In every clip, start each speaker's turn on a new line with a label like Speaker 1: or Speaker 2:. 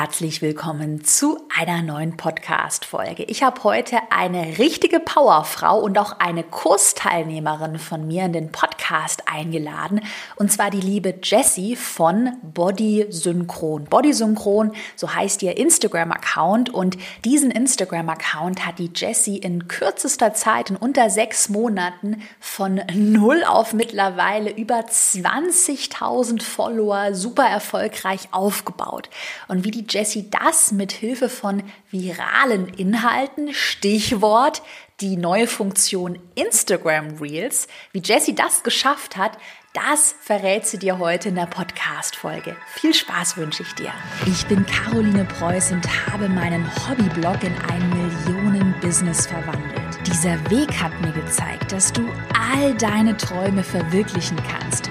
Speaker 1: herzlich willkommen zu einer neuen Podcast-Folge. Ich habe heute eine richtige Powerfrau und auch eine Kursteilnehmerin von mir in den Podcast eingeladen. Und zwar die liebe Jessie von Body Synchron. Body Synchron, so heißt ihr Instagram-Account. Und diesen Instagram-Account hat die Jessie in kürzester Zeit, in unter sechs Monaten, von null auf mittlerweile über 20.000 Follower super erfolgreich aufgebaut. Und wie die Jessie das mit Hilfe von viralen Inhalten, Stichwort die neue Funktion Instagram Reels, wie Jessie das geschafft hat, das verrät sie dir heute in der Podcast-Folge. Viel Spaß wünsche ich dir. Ich bin Caroline Preuß und habe meinen Hobbyblog in ein Millionen-Business verwandelt. Dieser Weg hat mir gezeigt, dass du all deine Träume verwirklichen kannst,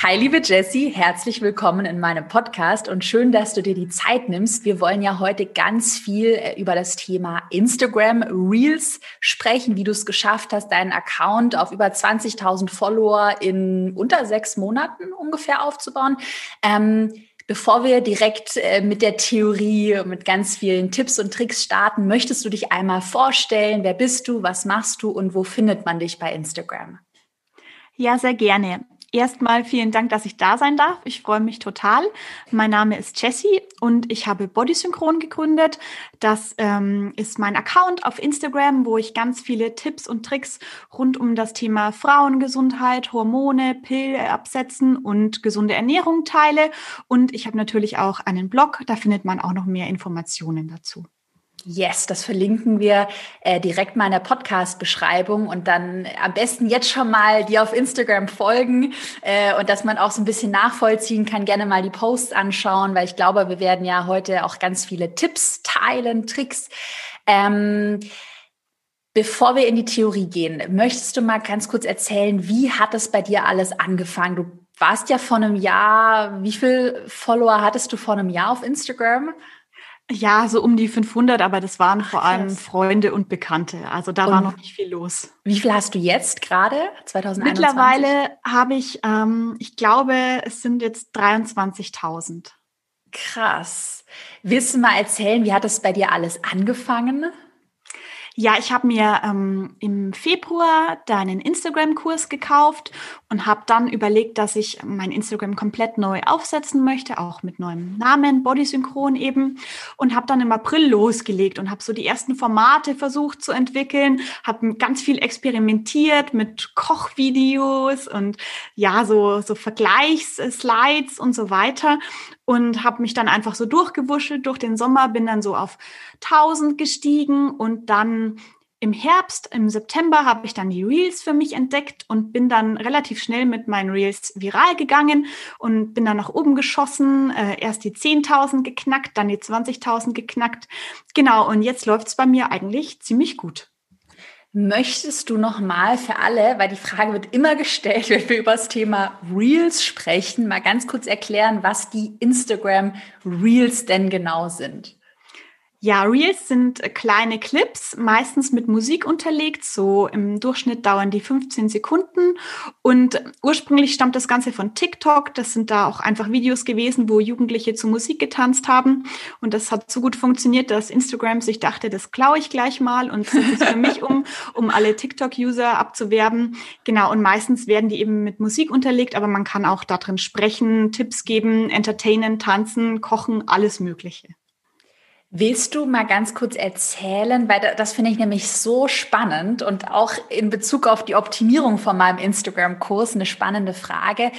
Speaker 1: Hi, liebe Jessie, herzlich willkommen in meinem Podcast und schön, dass du dir die Zeit nimmst. Wir wollen ja heute ganz viel äh, über das Thema Instagram Reels sprechen, wie du es geschafft hast, deinen Account auf über 20.000 Follower in unter sechs Monaten ungefähr aufzubauen. Ähm, Bevor wir direkt äh, mit der Theorie, mit ganz vielen Tipps und Tricks starten, möchtest du dich einmal vorstellen? Wer bist du? Was machst du? Und wo findet man dich bei Instagram?
Speaker 2: Ja, sehr gerne. Erstmal vielen Dank, dass ich da sein darf. Ich freue mich total. Mein Name ist Jessie und ich habe Bodysynchron gegründet. Das ähm, ist mein Account auf Instagram, wo ich ganz viele Tipps und Tricks rund um das Thema Frauengesundheit, Hormone, Pille absetzen und gesunde Ernährung teile. Und ich habe natürlich auch einen Blog, da findet man auch noch mehr Informationen dazu.
Speaker 1: Yes, das verlinken wir äh, direkt mal in der Podcast-Beschreibung und dann am besten jetzt schon mal die auf Instagram folgen äh, und dass man auch so ein bisschen nachvollziehen kann, gerne mal die Posts anschauen, weil ich glaube, wir werden ja heute auch ganz viele Tipps teilen, Tricks. Ähm, Bevor wir in die Theorie gehen, möchtest du mal ganz kurz erzählen, wie hat es bei dir alles angefangen? Du warst ja vor einem Jahr, wie viel Follower hattest du vor einem Jahr auf Instagram?
Speaker 2: Ja, so um die 500, aber das waren Ach, vor allem Freunde und Bekannte. Also da und war noch nicht viel los.
Speaker 1: Wie viel hast du jetzt gerade, 2021?
Speaker 2: Mittlerweile habe ich, ähm, ich glaube, es sind jetzt 23.000.
Speaker 1: Krass. Willst du mal erzählen, wie hat das bei dir alles angefangen?
Speaker 2: Ja, ich habe mir ähm, im Februar deinen Instagram-Kurs gekauft und habe dann überlegt, dass ich mein Instagram komplett neu aufsetzen möchte, auch mit neuem Namen, Bodysynchron eben. Und habe dann im April losgelegt und habe so die ersten Formate versucht zu entwickeln, habe ganz viel experimentiert mit Kochvideos und ja, so, so Vergleichsslides und so weiter und habe mich dann einfach so durchgewuschelt durch den Sommer, bin dann so auf 1000 gestiegen und dann im Herbst, im September habe ich dann die Reels für mich entdeckt und bin dann relativ schnell mit meinen Reels viral gegangen und bin dann nach oben geschossen, äh, erst die 10.000 geknackt, dann die 20.000 geknackt. Genau, und jetzt läuft es bei mir eigentlich ziemlich gut.
Speaker 1: Möchtest du noch mal für alle, weil die Frage wird immer gestellt, wenn wir über das Thema Reels sprechen, mal ganz kurz erklären, was die Instagram Reels denn genau sind?
Speaker 2: Ja, Reels sind äh, kleine Clips, meistens mit Musik unterlegt. So im Durchschnitt dauern die 15 Sekunden. Und ursprünglich stammt das Ganze von TikTok. Das sind da auch einfach Videos gewesen, wo Jugendliche zu Musik getanzt haben. Und das hat so gut funktioniert, dass Instagram sich dachte, das klaue ich gleich mal und setze es für mich um, um alle TikTok-User abzuwerben. Genau. Und meistens werden die eben mit Musik unterlegt, aber man kann auch da drin sprechen, Tipps geben, entertainen, tanzen, kochen, alles Mögliche.
Speaker 1: Willst du mal ganz kurz erzählen, weil das finde ich nämlich so spannend und auch in Bezug auf die Optimierung von meinem Instagram-Kurs eine spannende Frage.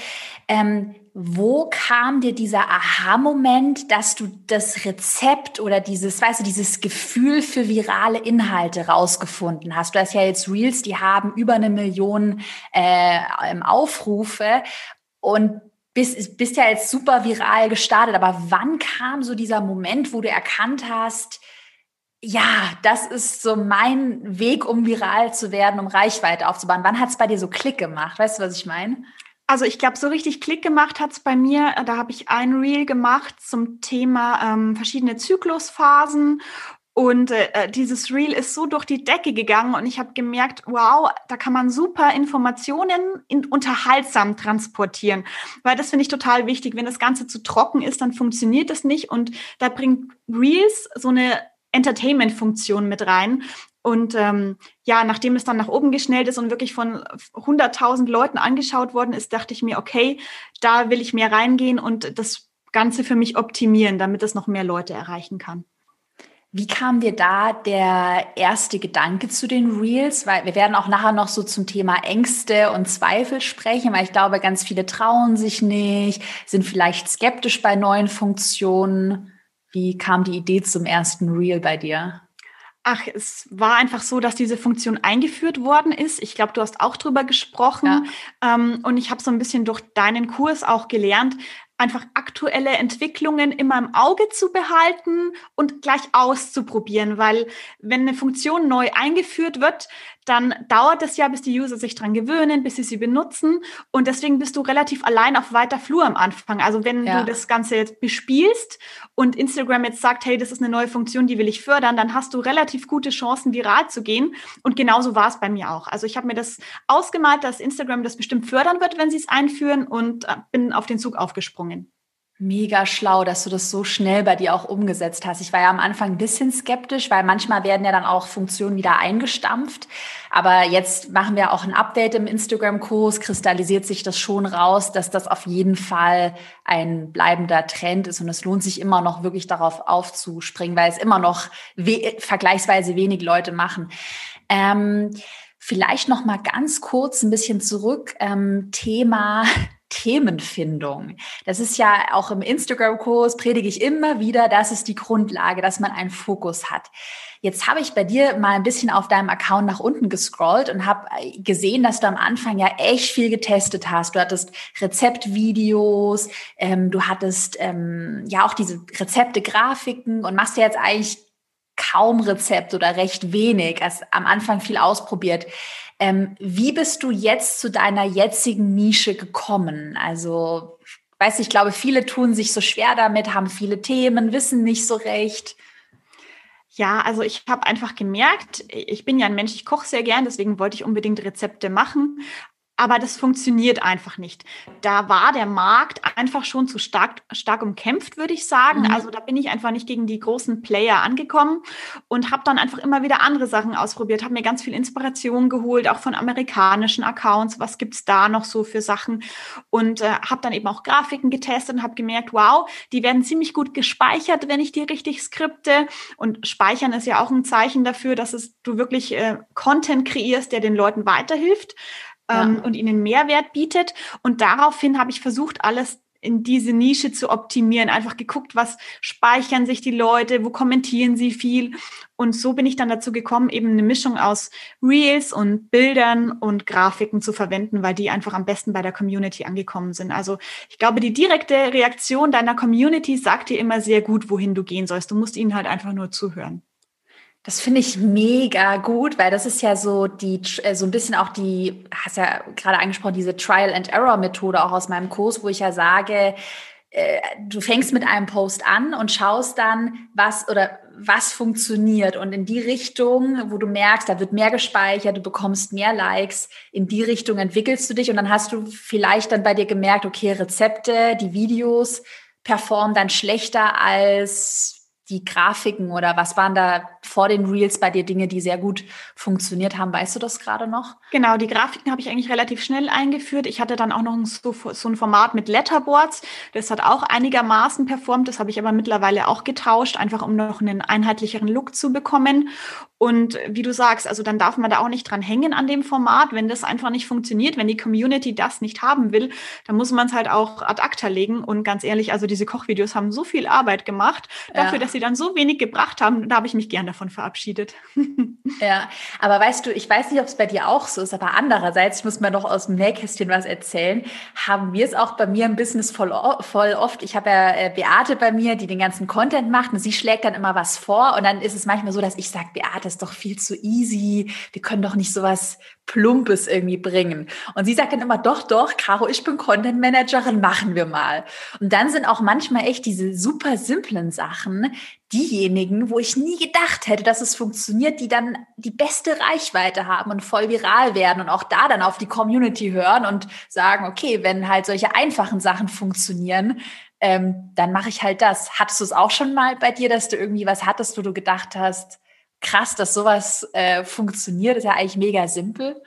Speaker 1: Ähm, wo kam dir dieser Aha-Moment, dass du das Rezept oder dieses, weißt du, dieses Gefühl für virale Inhalte rausgefunden hast? Du hast ja jetzt Reels, die haben über eine Million äh, Aufrufe und bist, bist ja jetzt super viral gestartet, aber wann kam so dieser Moment, wo du erkannt hast, ja, das ist so mein Weg, um viral zu werden, um Reichweite aufzubauen. Wann hat es bei dir so Klick gemacht? Weißt du, was ich meine?
Speaker 2: Also ich glaube, so richtig Klick gemacht hat es bei mir. Da habe ich ein Reel gemacht zum Thema ähm, verschiedene Zyklusphasen und äh, dieses Reel ist so durch die Decke gegangen und ich habe gemerkt, wow, da kann man super Informationen in, unterhaltsam transportieren. Weil das finde ich total wichtig. Wenn das Ganze zu trocken ist, dann funktioniert das nicht. Und da bringt Reels so eine Entertainment-Funktion mit rein. Und ähm, ja, nachdem es dann nach oben geschnellt ist und wirklich von 100.000 Leuten angeschaut worden ist, dachte ich mir, okay, da will ich mehr reingehen und das Ganze für mich optimieren, damit es noch mehr Leute erreichen kann.
Speaker 1: Wie kam dir da der erste Gedanke zu den Reels? Weil wir werden auch nachher noch so zum Thema Ängste und Zweifel sprechen, weil ich glaube, ganz viele trauen sich nicht, sind vielleicht skeptisch bei neuen Funktionen. Wie kam die Idee zum ersten Reel bei dir?
Speaker 2: Ach, es war einfach so, dass diese Funktion eingeführt worden ist. Ich glaube, du hast auch drüber gesprochen. Ja. Ähm, und ich habe so ein bisschen durch deinen Kurs auch gelernt, einfach aktuelle Entwicklungen immer im Auge zu behalten und gleich auszuprobieren, weil wenn eine Funktion neu eingeführt wird, dann dauert es ja, bis die User sich dran gewöhnen, bis sie sie benutzen. Und deswegen bist du relativ allein auf weiter Flur am Anfang. Also wenn ja. du das Ganze jetzt bespielst und Instagram jetzt sagt, hey, das ist eine neue Funktion, die will ich fördern, dann hast du relativ gute Chancen, viral zu gehen. Und genauso war es bei mir auch. Also ich habe mir das ausgemalt, dass Instagram das bestimmt fördern wird, wenn sie es einführen und äh, bin auf den Zug aufgesprungen.
Speaker 1: Mega schlau, dass du das so schnell bei dir auch umgesetzt hast. Ich war ja am Anfang ein bisschen skeptisch, weil manchmal werden ja dann auch Funktionen wieder eingestampft. Aber jetzt machen wir auch ein Update im Instagram-Kurs, kristallisiert sich das schon raus, dass das auf jeden Fall ein bleibender Trend ist. Und es lohnt sich immer noch wirklich darauf aufzuspringen, weil es immer noch we vergleichsweise wenig Leute machen. Ähm, vielleicht noch mal ganz kurz ein bisschen zurück. Ähm, Thema Themenfindung. Das ist ja auch im Instagram-Kurs, predige ich immer wieder, das ist die Grundlage, dass man einen Fokus hat. Jetzt habe ich bei dir mal ein bisschen auf deinem Account nach unten gescrollt und habe gesehen, dass du am Anfang ja echt viel getestet hast. Du hattest Rezeptvideos, ähm, du hattest ähm, ja auch diese Rezepte, Grafiken und machst ja jetzt eigentlich kaum Rezept oder recht wenig. Hast am Anfang viel ausprobiert. Ähm, wie bist du jetzt zu deiner jetzigen Nische gekommen? Also, weiß ich glaube, viele tun sich so schwer damit, haben viele Themen, wissen nicht so recht.
Speaker 2: Ja, also ich habe einfach gemerkt, ich bin ja ein Mensch, ich koche sehr gern, deswegen wollte ich unbedingt Rezepte machen aber das funktioniert einfach nicht. Da war der Markt einfach schon zu stark, stark umkämpft, würde ich sagen. Mhm. Also da bin ich einfach nicht gegen die großen Player angekommen und habe dann einfach immer wieder andere Sachen ausprobiert, habe mir ganz viel Inspiration geholt, auch von amerikanischen Accounts, was gibt's da noch so für Sachen und äh, habe dann eben auch Grafiken getestet und habe gemerkt, wow, die werden ziemlich gut gespeichert, wenn ich die richtig skripte und speichern ist ja auch ein Zeichen dafür, dass es, du wirklich äh, Content kreierst, der den Leuten weiterhilft ähm, ja. und ihnen Mehrwert bietet. Und daraufhin habe ich versucht, alles in diese Nische zu optimieren. Einfach geguckt, was speichern sich die Leute, wo kommentieren sie viel. Und so bin ich dann dazu gekommen, eben eine Mischung aus Reels und Bildern und Grafiken zu verwenden, weil die einfach am besten bei der Community angekommen sind. Also ich glaube, die direkte Reaktion deiner Community sagt dir immer sehr gut, wohin du gehen sollst. Du musst ihnen halt einfach nur zuhören.
Speaker 1: Das finde ich mega gut, weil das ist ja so die, äh, so ein bisschen auch die, hast ja gerade angesprochen, diese Trial and Error Methode auch aus meinem Kurs, wo ich ja sage, äh, du fängst mit einem Post an und schaust dann, was oder was funktioniert. Und in die Richtung, wo du merkst, da wird mehr gespeichert, du bekommst mehr Likes, in die Richtung entwickelst du dich und dann hast du vielleicht dann bei dir gemerkt, okay, Rezepte, die Videos performen dann schlechter als die Grafiken oder was waren da vor den Reels bei dir Dinge, die sehr gut funktioniert haben? Weißt du das gerade noch?
Speaker 2: Genau, die Grafiken habe ich eigentlich relativ schnell eingeführt. Ich hatte dann auch noch so, so ein Format mit Letterboards. Das hat auch einigermaßen performt. Das habe ich aber mittlerweile auch getauscht, einfach um noch einen einheitlicheren Look zu bekommen. Und wie du sagst, also dann darf man da auch nicht dran hängen an dem Format, wenn das einfach nicht funktioniert, wenn die Community das nicht haben will, dann muss man es halt auch ad acta legen. Und ganz ehrlich, also diese Kochvideos haben so viel Arbeit gemacht dafür, ja. dass sie sie dann so wenig gebracht haben, da habe ich mich gern davon verabschiedet.
Speaker 1: Ja, aber weißt du, ich weiß nicht, ob es bei dir auch so ist, aber andererseits, ich muss mir noch aus dem Nähkästchen was erzählen, haben wir es auch bei mir im Business voll, voll oft. Ich habe ja äh, Beate bei mir, die den ganzen Content macht und sie schlägt dann immer was vor und dann ist es manchmal so, dass ich sage, Beate, ist doch viel zu easy, wir können doch nicht sowas Plumpes irgendwie bringen. Und sie sagt dann immer, doch, doch, Caro, ich bin Content Managerin, machen wir mal. Und dann sind auch manchmal echt diese super simplen Sachen diejenigen, wo ich nie gedacht hätte, dass es funktioniert, die dann die beste Reichweite haben und voll viral werden und auch da dann auf die Community hören und sagen, okay, wenn halt solche einfachen Sachen funktionieren, ähm, dann mache ich halt das. Hattest du es auch schon mal bei dir, dass du irgendwie was hattest, wo du gedacht hast, krass, dass sowas äh, funktioniert, ist ja eigentlich mega simpel.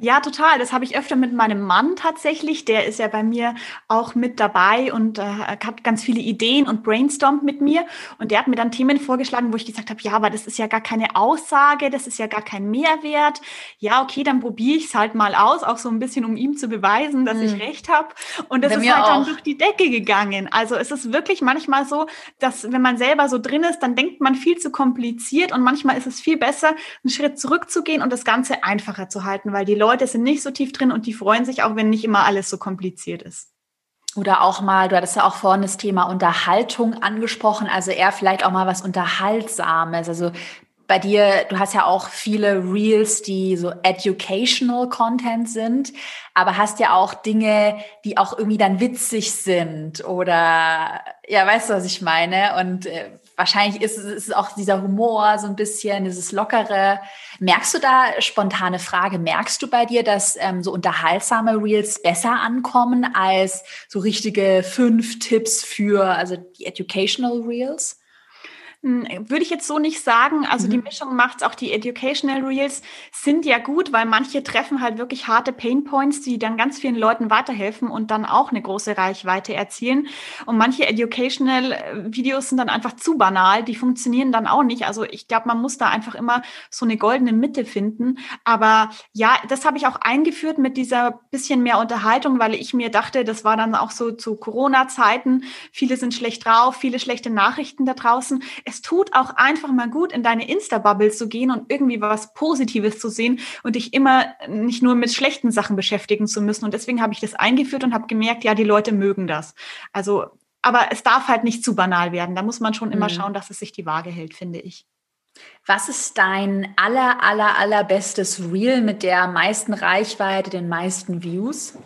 Speaker 2: Ja, total. Das habe ich öfter mit meinem Mann tatsächlich. Der ist ja bei mir auch mit dabei und äh, hat ganz viele Ideen und brainstormt mit mir. Und der hat mir dann Themen vorgeschlagen, wo ich gesagt habe, ja, aber das ist ja gar keine Aussage, das ist ja gar kein Mehrwert. Ja, okay, dann probiere ich es halt mal aus, auch so ein bisschen, um ihm zu beweisen, dass hm. ich recht habe. Und das bei ist halt auch. dann durch die Decke gegangen. Also es ist wirklich manchmal so, dass wenn man selber so drin ist, dann denkt man viel zu kompliziert und manchmal ist es viel besser, einen Schritt zurückzugehen und das Ganze einfacher zu halten, weil die Leute sind nicht so tief drin und die freuen sich auch, wenn nicht immer alles so kompliziert ist.
Speaker 1: Oder auch mal, du hattest ja auch vorhin das Thema Unterhaltung angesprochen, also eher vielleicht auch mal was Unterhaltsames. Also bei dir, du hast ja auch viele Reels, die so educational Content sind, aber hast ja auch Dinge, die auch irgendwie dann witzig sind oder ja, weißt du, was ich meine? Und äh, wahrscheinlich ist es ist auch dieser Humor so ein bisschen, dieses Lockere. Merkst du da, spontane Frage, merkst du bei dir, dass ähm, so unterhaltsame Reels besser ankommen als so richtige fünf Tipps für, also die Educational Reels?
Speaker 2: Hm, würde ich jetzt so nicht sagen. Also mhm. die Mischung macht's. Auch die Educational Reels sind ja gut, weil manche treffen halt wirklich harte Pain Points, die dann ganz vielen Leuten weiterhelfen und dann auch eine große Reichweite erzielen. Und manche Educational äh, Videos sind dann einfach zu banal. Die funktionieren dann auch nicht. Also ich glaube, man muss da einfach immer so eine goldene Mitte finden. Aber ja, das habe ich auch eingeführt mit dieser bisschen mehr Unterhaltung, weil ich mir dachte, das war dann auch so zu Corona-Zeiten. Viele sind schlecht drauf, viele schlechte Nachrichten da draußen. Es es tut auch einfach mal gut, in deine Insta-Bubble zu gehen und irgendwie was Positives zu sehen und dich immer nicht nur mit schlechten Sachen beschäftigen zu müssen. Und deswegen habe ich das eingeführt und habe gemerkt, ja, die Leute mögen das. Also, aber es darf halt nicht zu banal werden. Da muss man schon immer mhm. schauen, dass es sich die Waage hält, finde ich.
Speaker 1: Was ist dein aller, aller, allerbestes Reel mit der meisten Reichweite, den meisten Views?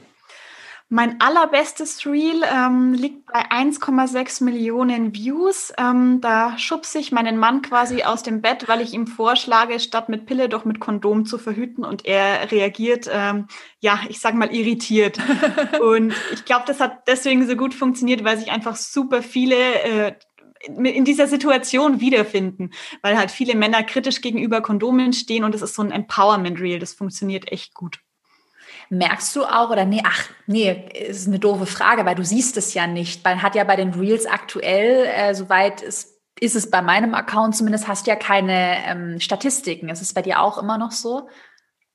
Speaker 2: Mein allerbestes Reel ähm, liegt bei 1,6 Millionen Views. Ähm, da schubse ich meinen Mann quasi aus dem Bett, weil ich ihm vorschlage, statt mit Pille doch mit Kondom zu verhüten. Und er reagiert, ähm, ja, ich sag mal, irritiert. und ich glaube, das hat deswegen so gut funktioniert, weil sich einfach super viele äh, in dieser Situation wiederfinden, weil halt viele Männer kritisch gegenüber Kondomen stehen und es ist so ein Empowerment-Reel. Das funktioniert echt gut.
Speaker 1: Merkst du auch oder nee, ach nee, ist eine doofe Frage, weil du siehst es ja nicht. Man hat ja bei den Reels aktuell, äh, soweit es ist es bei meinem Account zumindest, hast du ja keine ähm, Statistiken. Ist es bei dir auch immer noch so?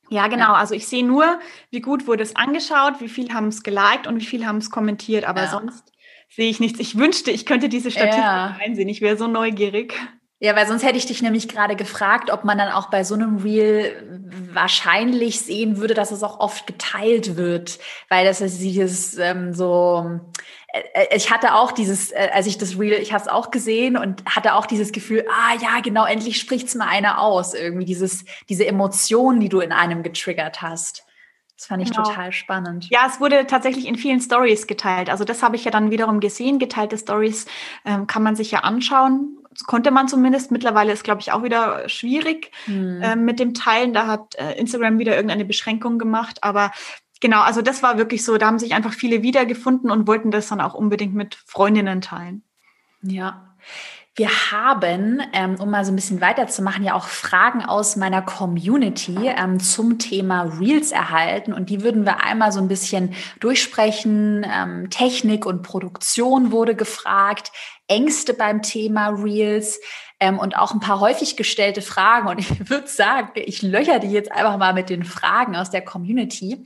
Speaker 2: Ja, genau. Also ich sehe nur, wie gut wurde es angeschaut, wie viel haben es geliked und wie viel haben es kommentiert, aber ja. sonst sehe ich nichts. Ich wünschte, ich könnte diese Statistiken ja. einsehen. Ich wäre so neugierig.
Speaker 1: Ja, weil sonst hätte ich dich nämlich gerade gefragt, ob man dann auch bei so einem Reel wahrscheinlich sehen würde, dass es auch oft geteilt wird, weil das ist dieses ähm, so. Äh, ich hatte auch dieses, äh, als ich das Reel, ich habe es auch gesehen und hatte auch dieses Gefühl, ah ja, genau, endlich spricht's mal einer aus, irgendwie dieses, diese Emotionen, die du in einem getriggert hast. Das fand ich genau. total spannend.
Speaker 2: Ja, es wurde tatsächlich in vielen Stories geteilt. Also das habe ich ja dann wiederum gesehen. Geteilte Stories ähm, kann man sich ja anschauen konnte man zumindest. Mittlerweile ist, glaube ich, auch wieder schwierig hm. äh, mit dem Teilen. Da hat äh, Instagram wieder irgendeine Beschränkung gemacht. Aber genau, also das war wirklich so. Da haben sich einfach viele wiedergefunden und wollten das dann auch unbedingt mit Freundinnen teilen.
Speaker 1: Ja. Wir haben, ähm, um mal so ein bisschen weiterzumachen, ja auch Fragen aus meiner Community ähm, zum Thema Reels erhalten und die würden wir einmal so ein bisschen durchsprechen. Ähm, Technik und Produktion wurde gefragt, Ängste beim Thema Reels und auch ein paar häufig gestellte Fragen. Und ich würde sagen, ich löcher die jetzt einfach mal mit den Fragen aus der Community.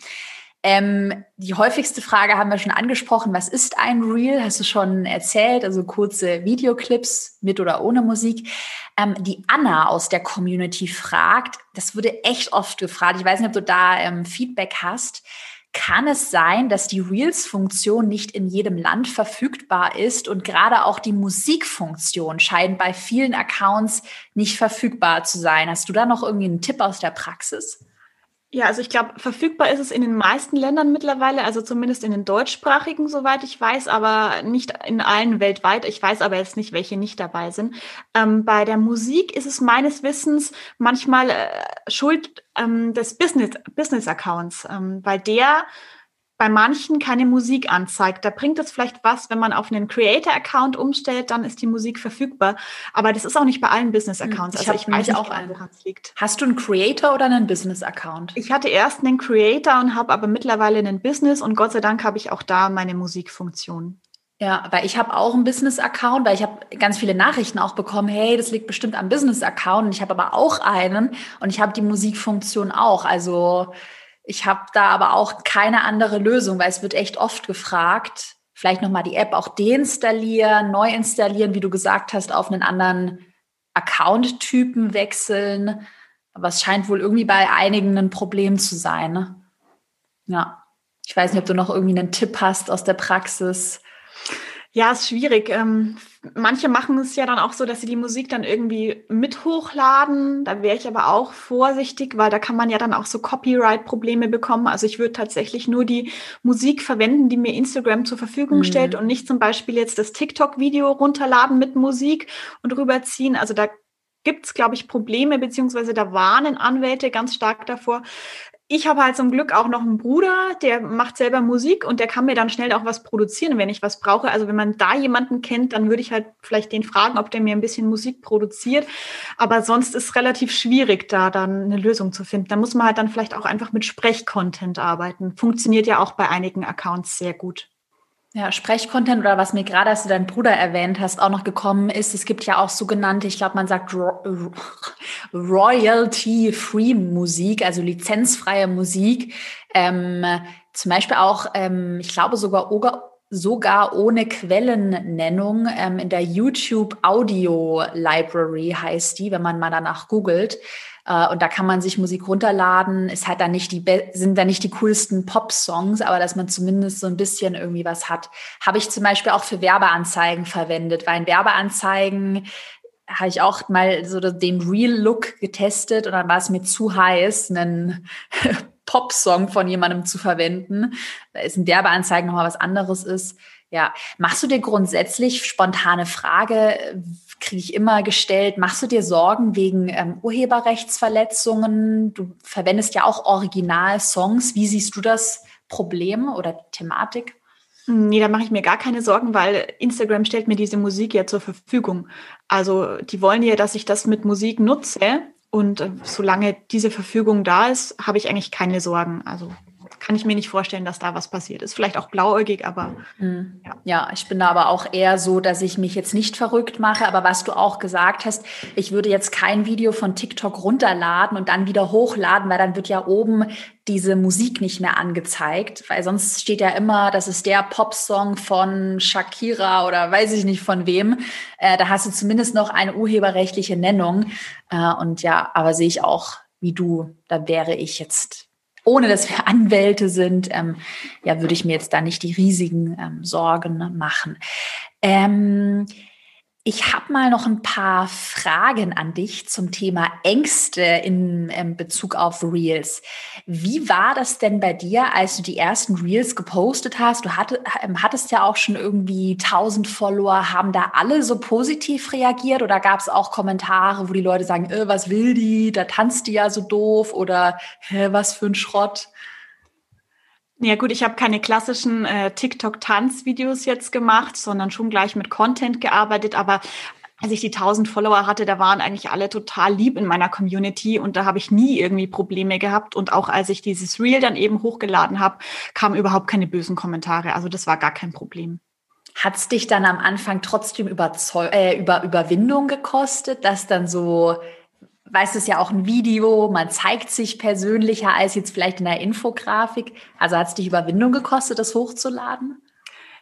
Speaker 1: Ähm, die häufigste Frage haben wir schon angesprochen. Was ist ein Reel? Hast du schon erzählt? Also kurze Videoclips mit oder ohne Musik. Ähm, die Anna aus der Community fragt, das wurde echt oft gefragt. Ich weiß nicht, ob du da ähm, Feedback hast. Kann es sein, dass die Reels-Funktion nicht in jedem Land verfügbar ist und gerade auch die Musikfunktion scheint bei vielen Accounts nicht verfügbar zu sein? Hast du da noch irgendwie einen Tipp aus der Praxis?
Speaker 2: Ja, also ich glaube, verfügbar ist es in den meisten Ländern mittlerweile, also zumindest in den deutschsprachigen, soweit ich weiß, aber nicht in allen weltweit. Ich weiß aber jetzt nicht, welche nicht dabei sind. Ähm, bei der Musik ist es meines Wissens manchmal äh, Schuld ähm, des Business, Business ähm, weil der bei manchen keine Musik anzeigt. Da bringt es vielleicht was, wenn man auf einen Creator-Account umstellt, dann ist die Musik verfügbar. Aber das ist auch nicht bei allen Business-Accounts.
Speaker 1: Also ich weiß auch einen. woran es liegt. Hast du einen Creator oder einen Business-Account?
Speaker 2: Ich hatte erst einen Creator und habe aber mittlerweile einen Business und Gott sei Dank habe ich auch da meine Musikfunktion.
Speaker 1: Ja, weil ich habe auch einen Business-Account, weil ich habe ganz viele Nachrichten auch bekommen, hey, das liegt bestimmt am Business-Account. Ich habe aber auch einen und ich habe die Musikfunktion auch. Also ich habe da aber auch keine andere Lösung, weil es wird echt oft gefragt, vielleicht nochmal die App auch deinstallieren, neu installieren, wie du gesagt hast, auf einen anderen Account-Typen wechseln. Aber es scheint wohl irgendwie bei einigen ein Problem zu sein. Ne? Ja. Ich weiß nicht, ob du noch irgendwie einen Tipp hast aus der Praxis.
Speaker 2: Ja, ist schwierig. Ähm, manche machen es ja dann auch so, dass sie die Musik dann irgendwie mit hochladen. Da wäre ich aber auch vorsichtig, weil da kann man ja dann auch so Copyright-Probleme bekommen. Also ich würde tatsächlich nur die Musik verwenden, die mir Instagram zur Verfügung mhm. stellt und nicht zum Beispiel jetzt das TikTok-Video runterladen mit Musik und rüberziehen. Also da gibt es, glaube ich, Probleme, beziehungsweise da warnen Anwälte ganz stark davor, ich habe halt zum Glück auch noch einen Bruder, der macht selber Musik und der kann mir dann schnell auch was produzieren, wenn ich was brauche. Also wenn man da jemanden kennt, dann würde ich halt vielleicht den fragen, ob der mir ein bisschen Musik produziert. Aber sonst ist es relativ schwierig, da dann eine Lösung zu finden. Da muss man halt dann vielleicht auch einfach mit Sprechcontent arbeiten. Funktioniert ja auch bei einigen Accounts sehr gut.
Speaker 1: Ja, Sprechcontent oder was mir gerade, als du deinen Bruder erwähnt hast, auch noch gekommen ist, es gibt ja auch sogenannte, ich glaube, man sagt Royalty-Free Musik, also lizenzfreie Musik. Ähm, zum Beispiel auch, ähm, ich glaube sogar sogar ohne Quellennennung ähm, in der YouTube Audio Library heißt die, wenn man mal danach googelt. Äh, und da kann man sich Musik runterladen. Ist halt dann nicht die, sind dann nicht die coolsten Pop-Songs, aber dass man zumindest so ein bisschen irgendwie was hat. Habe ich zum Beispiel auch für Werbeanzeigen verwendet, weil in Werbeanzeigen habe ich auch mal so den Real-Look getestet und dann war es mir zu heiß, einen Pop-Song von jemandem zu verwenden. Da ist in Werbeanzeigen nochmal was anderes ist. Ja, machst du dir grundsätzlich spontane Frage, kriege ich immer gestellt. Machst du dir Sorgen wegen ähm, Urheberrechtsverletzungen? Du verwendest ja auch Original-Songs. Wie siehst du das Problem oder Thematik?
Speaker 2: Nee, da mache ich mir gar keine Sorgen, weil Instagram stellt mir diese Musik ja zur Verfügung. Also die wollen ja, dass ich das mit Musik nutze. Und äh, solange diese Verfügung da ist, habe ich eigentlich keine Sorgen. Also kann ich mir nicht vorstellen, dass da was passiert ist. Vielleicht auch blauäugig, aber
Speaker 1: mhm. ja. ja, ich bin da aber auch eher so, dass ich mich jetzt nicht verrückt mache. Aber was du auch gesagt hast, ich würde jetzt kein Video von TikTok runterladen und dann wieder hochladen, weil dann wird ja oben diese Musik nicht mehr angezeigt, weil sonst steht ja immer, das ist der Popsong von Shakira oder weiß ich nicht von wem. Äh, da hast du zumindest noch eine urheberrechtliche Nennung. Äh, und ja, aber sehe ich auch wie du, da wäre ich jetzt ohne dass wir Anwälte sind, ähm, ja, würde ich mir jetzt da nicht die riesigen ähm, Sorgen machen. Ähm, ich habe mal noch ein paar Fragen an dich zum Thema Ängste in, ähm, Bezug auf Reels. Wie war das denn bei dir, als du die ersten Reels gepostet hast? Du ähm, hattest ja auch schon irgendwie 1000 Follower. Haben da alle so positiv reagiert oder gab es auch Kommentare, wo die Leute sagen, äh, was will die? Da tanzt die ja so doof oder hä, was für ein Schrott?
Speaker 2: Ja gut, ich habe keine klassischen äh, TikTok-Tanzvideos jetzt gemacht, sondern schon gleich mit Content gearbeitet. Aber als ich die 1000 Follower hatte, da waren eigentlich alle total lieb in meiner Community und da habe ich nie irgendwie Probleme gehabt. Und auch als ich dieses Reel dann eben hochgeladen habe, kamen überhaupt keine bösen Kommentare. Also das war gar kein Problem.
Speaker 1: Hat es dich dann am Anfang trotzdem Überzeu äh, über Überwindung gekostet, das dann so weißt es ja auch ein Video, man zeigt sich persönlicher als jetzt vielleicht in der Infografik. Also hat es dich Überwindung gekostet, das hochzuladen?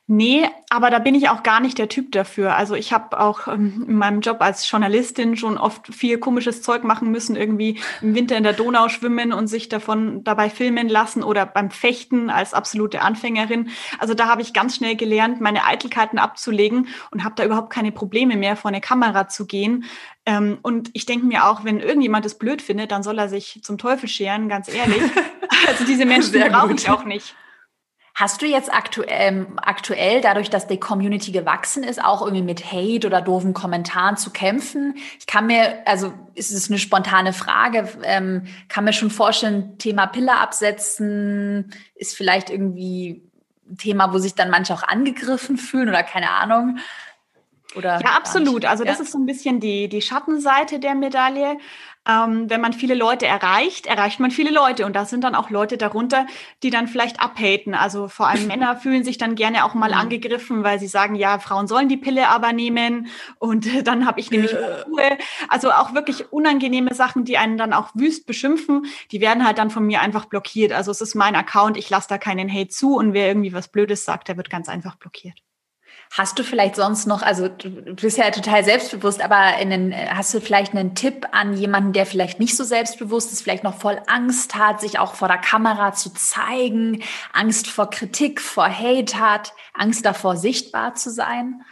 Speaker 2: Nee, aber da bin ich auch gar nicht der Typ dafür. Also ich habe auch ähm, in meinem Job als Journalistin schon oft viel komisches Zeug machen müssen, irgendwie im Winter in der Donau schwimmen und sich davon dabei filmen lassen oder beim Fechten als absolute Anfängerin. Also da habe ich ganz schnell gelernt, meine Eitelkeiten abzulegen und habe da überhaupt keine Probleme mehr, vor eine Kamera zu gehen. Ähm, und ich denke mir auch, wenn irgendjemand es blöd findet, dann soll er sich zum Teufel scheren, ganz ehrlich. also diese Menschen brauche ich auch nicht.
Speaker 1: Hast du jetzt aktuell, aktuell, dadurch, dass die Community gewachsen ist, auch irgendwie mit Hate oder doofen Kommentaren zu kämpfen? Ich kann mir, also ist es eine spontane Frage, ähm, kann mir schon vorstellen, Thema Pille absetzen ist vielleicht irgendwie ein Thema, wo sich dann manche auch angegriffen fühlen oder keine Ahnung.
Speaker 2: Oder ja, absolut. Also das ja. ist so ein bisschen die, die Schattenseite der Medaille ähm, wenn man viele Leute erreicht, erreicht man viele Leute. Und da sind dann auch Leute darunter, die dann vielleicht abhaten. Also vor allem Männer fühlen sich dann gerne auch mal angegriffen, weil sie sagen, ja, Frauen sollen die Pille aber nehmen. Und dann habe ich nämlich. Ruhe. Also auch wirklich unangenehme Sachen, die einen dann auch wüst beschimpfen, die werden halt dann von mir einfach blockiert. Also es ist mein Account, ich lasse da keinen Hate zu und wer irgendwie was Blödes sagt, der wird ganz einfach blockiert.
Speaker 1: Hast du vielleicht sonst noch, also du bist ja total selbstbewusst, aber einen, hast du vielleicht einen Tipp an jemanden, der vielleicht nicht so selbstbewusst ist, vielleicht noch voll Angst hat, sich auch vor der Kamera zu zeigen, Angst vor Kritik, vor Hate hat, Angst davor, sichtbar zu sein?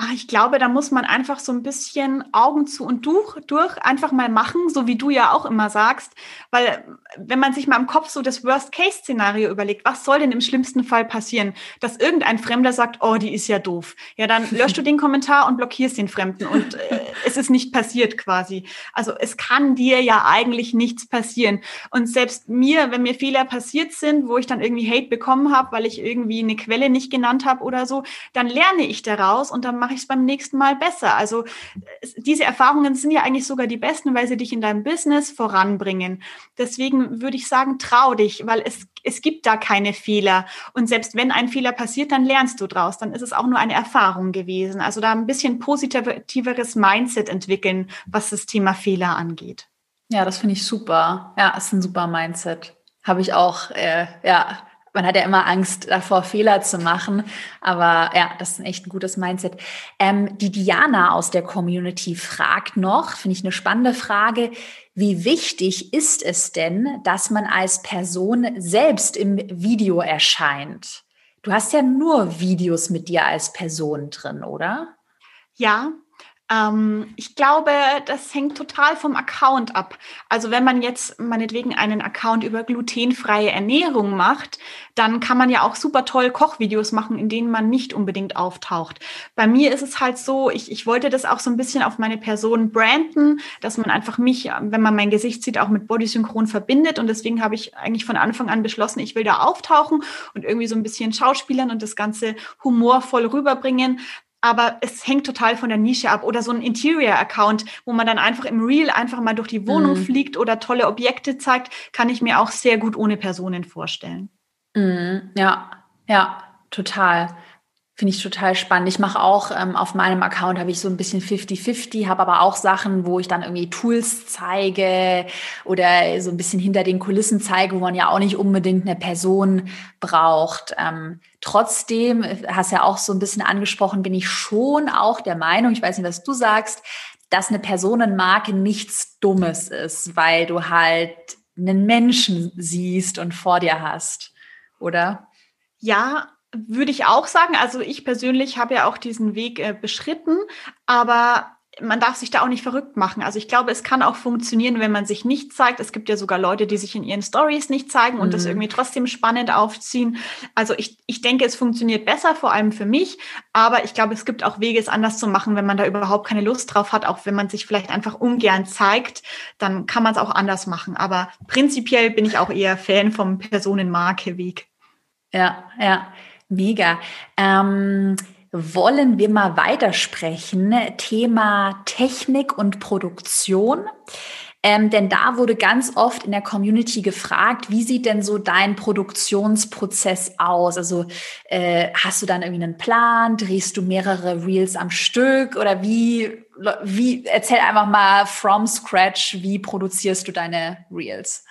Speaker 2: Ah, ich glaube, da muss man einfach so ein bisschen Augen zu und durch, durch einfach mal machen, so wie du ja auch immer sagst. Weil wenn man sich mal im Kopf so das Worst-Case-Szenario überlegt, was soll denn im schlimmsten Fall passieren? Dass irgendein Fremder sagt, oh, die ist ja doof. Ja, dann löscht du den Kommentar und blockierst den Fremden und äh, es ist nicht passiert quasi. Also es kann dir ja eigentlich nichts passieren. Und selbst mir, wenn mir Fehler passiert sind, wo ich dann irgendwie Hate bekommen habe, weil ich irgendwie eine Quelle nicht genannt habe oder so, dann lerne ich daraus und dann mache ich es beim nächsten Mal besser. Also diese Erfahrungen sind ja eigentlich sogar die besten, weil sie dich in deinem Business voranbringen. Deswegen würde ich sagen, trau dich, weil es, es gibt da keine Fehler. Und selbst wenn ein Fehler passiert, dann lernst du draus. Dann ist es auch nur eine Erfahrung gewesen. Also da ein bisschen positiveres Mindset entwickeln, was das Thema Fehler angeht.
Speaker 1: Ja, das finde ich super. Ja, ist ein super Mindset. Habe ich auch, äh, ja, man hat ja immer Angst davor, Fehler zu machen. Aber ja, das ist ein echt ein gutes Mindset. Ähm, die Diana aus der Community fragt noch, finde ich eine spannende Frage, wie wichtig ist es denn, dass man als Person selbst im Video erscheint? Du hast ja nur Videos mit dir als Person drin, oder?
Speaker 2: Ja, ähm, ich glaube, das hängt total vom Account ab. Also wenn man jetzt meinetwegen einen Account über glutenfreie Ernährung macht, dann kann man ja auch super toll Kochvideos machen, in denen man nicht unbedingt auftaucht. Bei mir ist es halt so, ich, ich wollte das auch so ein bisschen auf meine Person branden, dass man einfach mich, wenn man mein Gesicht sieht, auch mit Bodysynchron verbindet. Und deswegen habe ich eigentlich von Anfang an beschlossen, ich will da auftauchen und irgendwie so ein bisschen schauspielern und das Ganze humorvoll rüberbringen aber es hängt total von der Nische ab. Oder so ein Interior-Account, wo man dann einfach im Real einfach mal durch die Wohnung mm. fliegt oder tolle Objekte zeigt, kann ich mir auch sehr gut ohne Personen vorstellen.
Speaker 1: Mm, ja, ja, total. Finde ich total spannend. Ich mache auch ähm, auf meinem Account habe ich so ein bisschen 50-50, habe aber auch Sachen, wo ich dann irgendwie Tools zeige oder so ein bisschen hinter den Kulissen zeige, wo man ja auch nicht unbedingt eine Person braucht. Ähm, trotzdem, äh, hast ja auch so ein bisschen angesprochen, bin ich schon auch der Meinung, ich weiß nicht, was du sagst, dass eine Personenmarke nichts Dummes ist, weil du halt einen Menschen siehst und vor dir hast, oder?
Speaker 2: Ja, würde ich auch sagen. Also ich persönlich habe ja auch diesen Weg äh, beschritten, aber man darf sich da auch nicht verrückt machen. Also ich glaube, es kann auch funktionieren, wenn man sich nicht zeigt. Es gibt ja sogar Leute, die sich in ihren Stories nicht zeigen und mhm. das irgendwie trotzdem spannend aufziehen. Also ich, ich denke, es funktioniert besser, vor allem für mich. Aber ich glaube, es gibt auch Wege, es anders zu machen, wenn man da überhaupt keine Lust drauf hat. Auch wenn man sich vielleicht einfach ungern zeigt, dann kann man es auch anders machen. Aber prinzipiell bin ich auch eher Fan vom Personenmarke-Weg.
Speaker 1: Ja, ja. Mega. Ähm, wollen wir mal weitersprechen? Thema Technik und Produktion. Ähm, denn da wurde ganz oft in der Community gefragt, wie sieht denn so dein Produktionsprozess aus? Also äh, hast du dann irgendwie einen Plan? Drehst du mehrere Reels am Stück? Oder wie, wie, erzähl einfach mal from scratch, wie produzierst du deine Reels?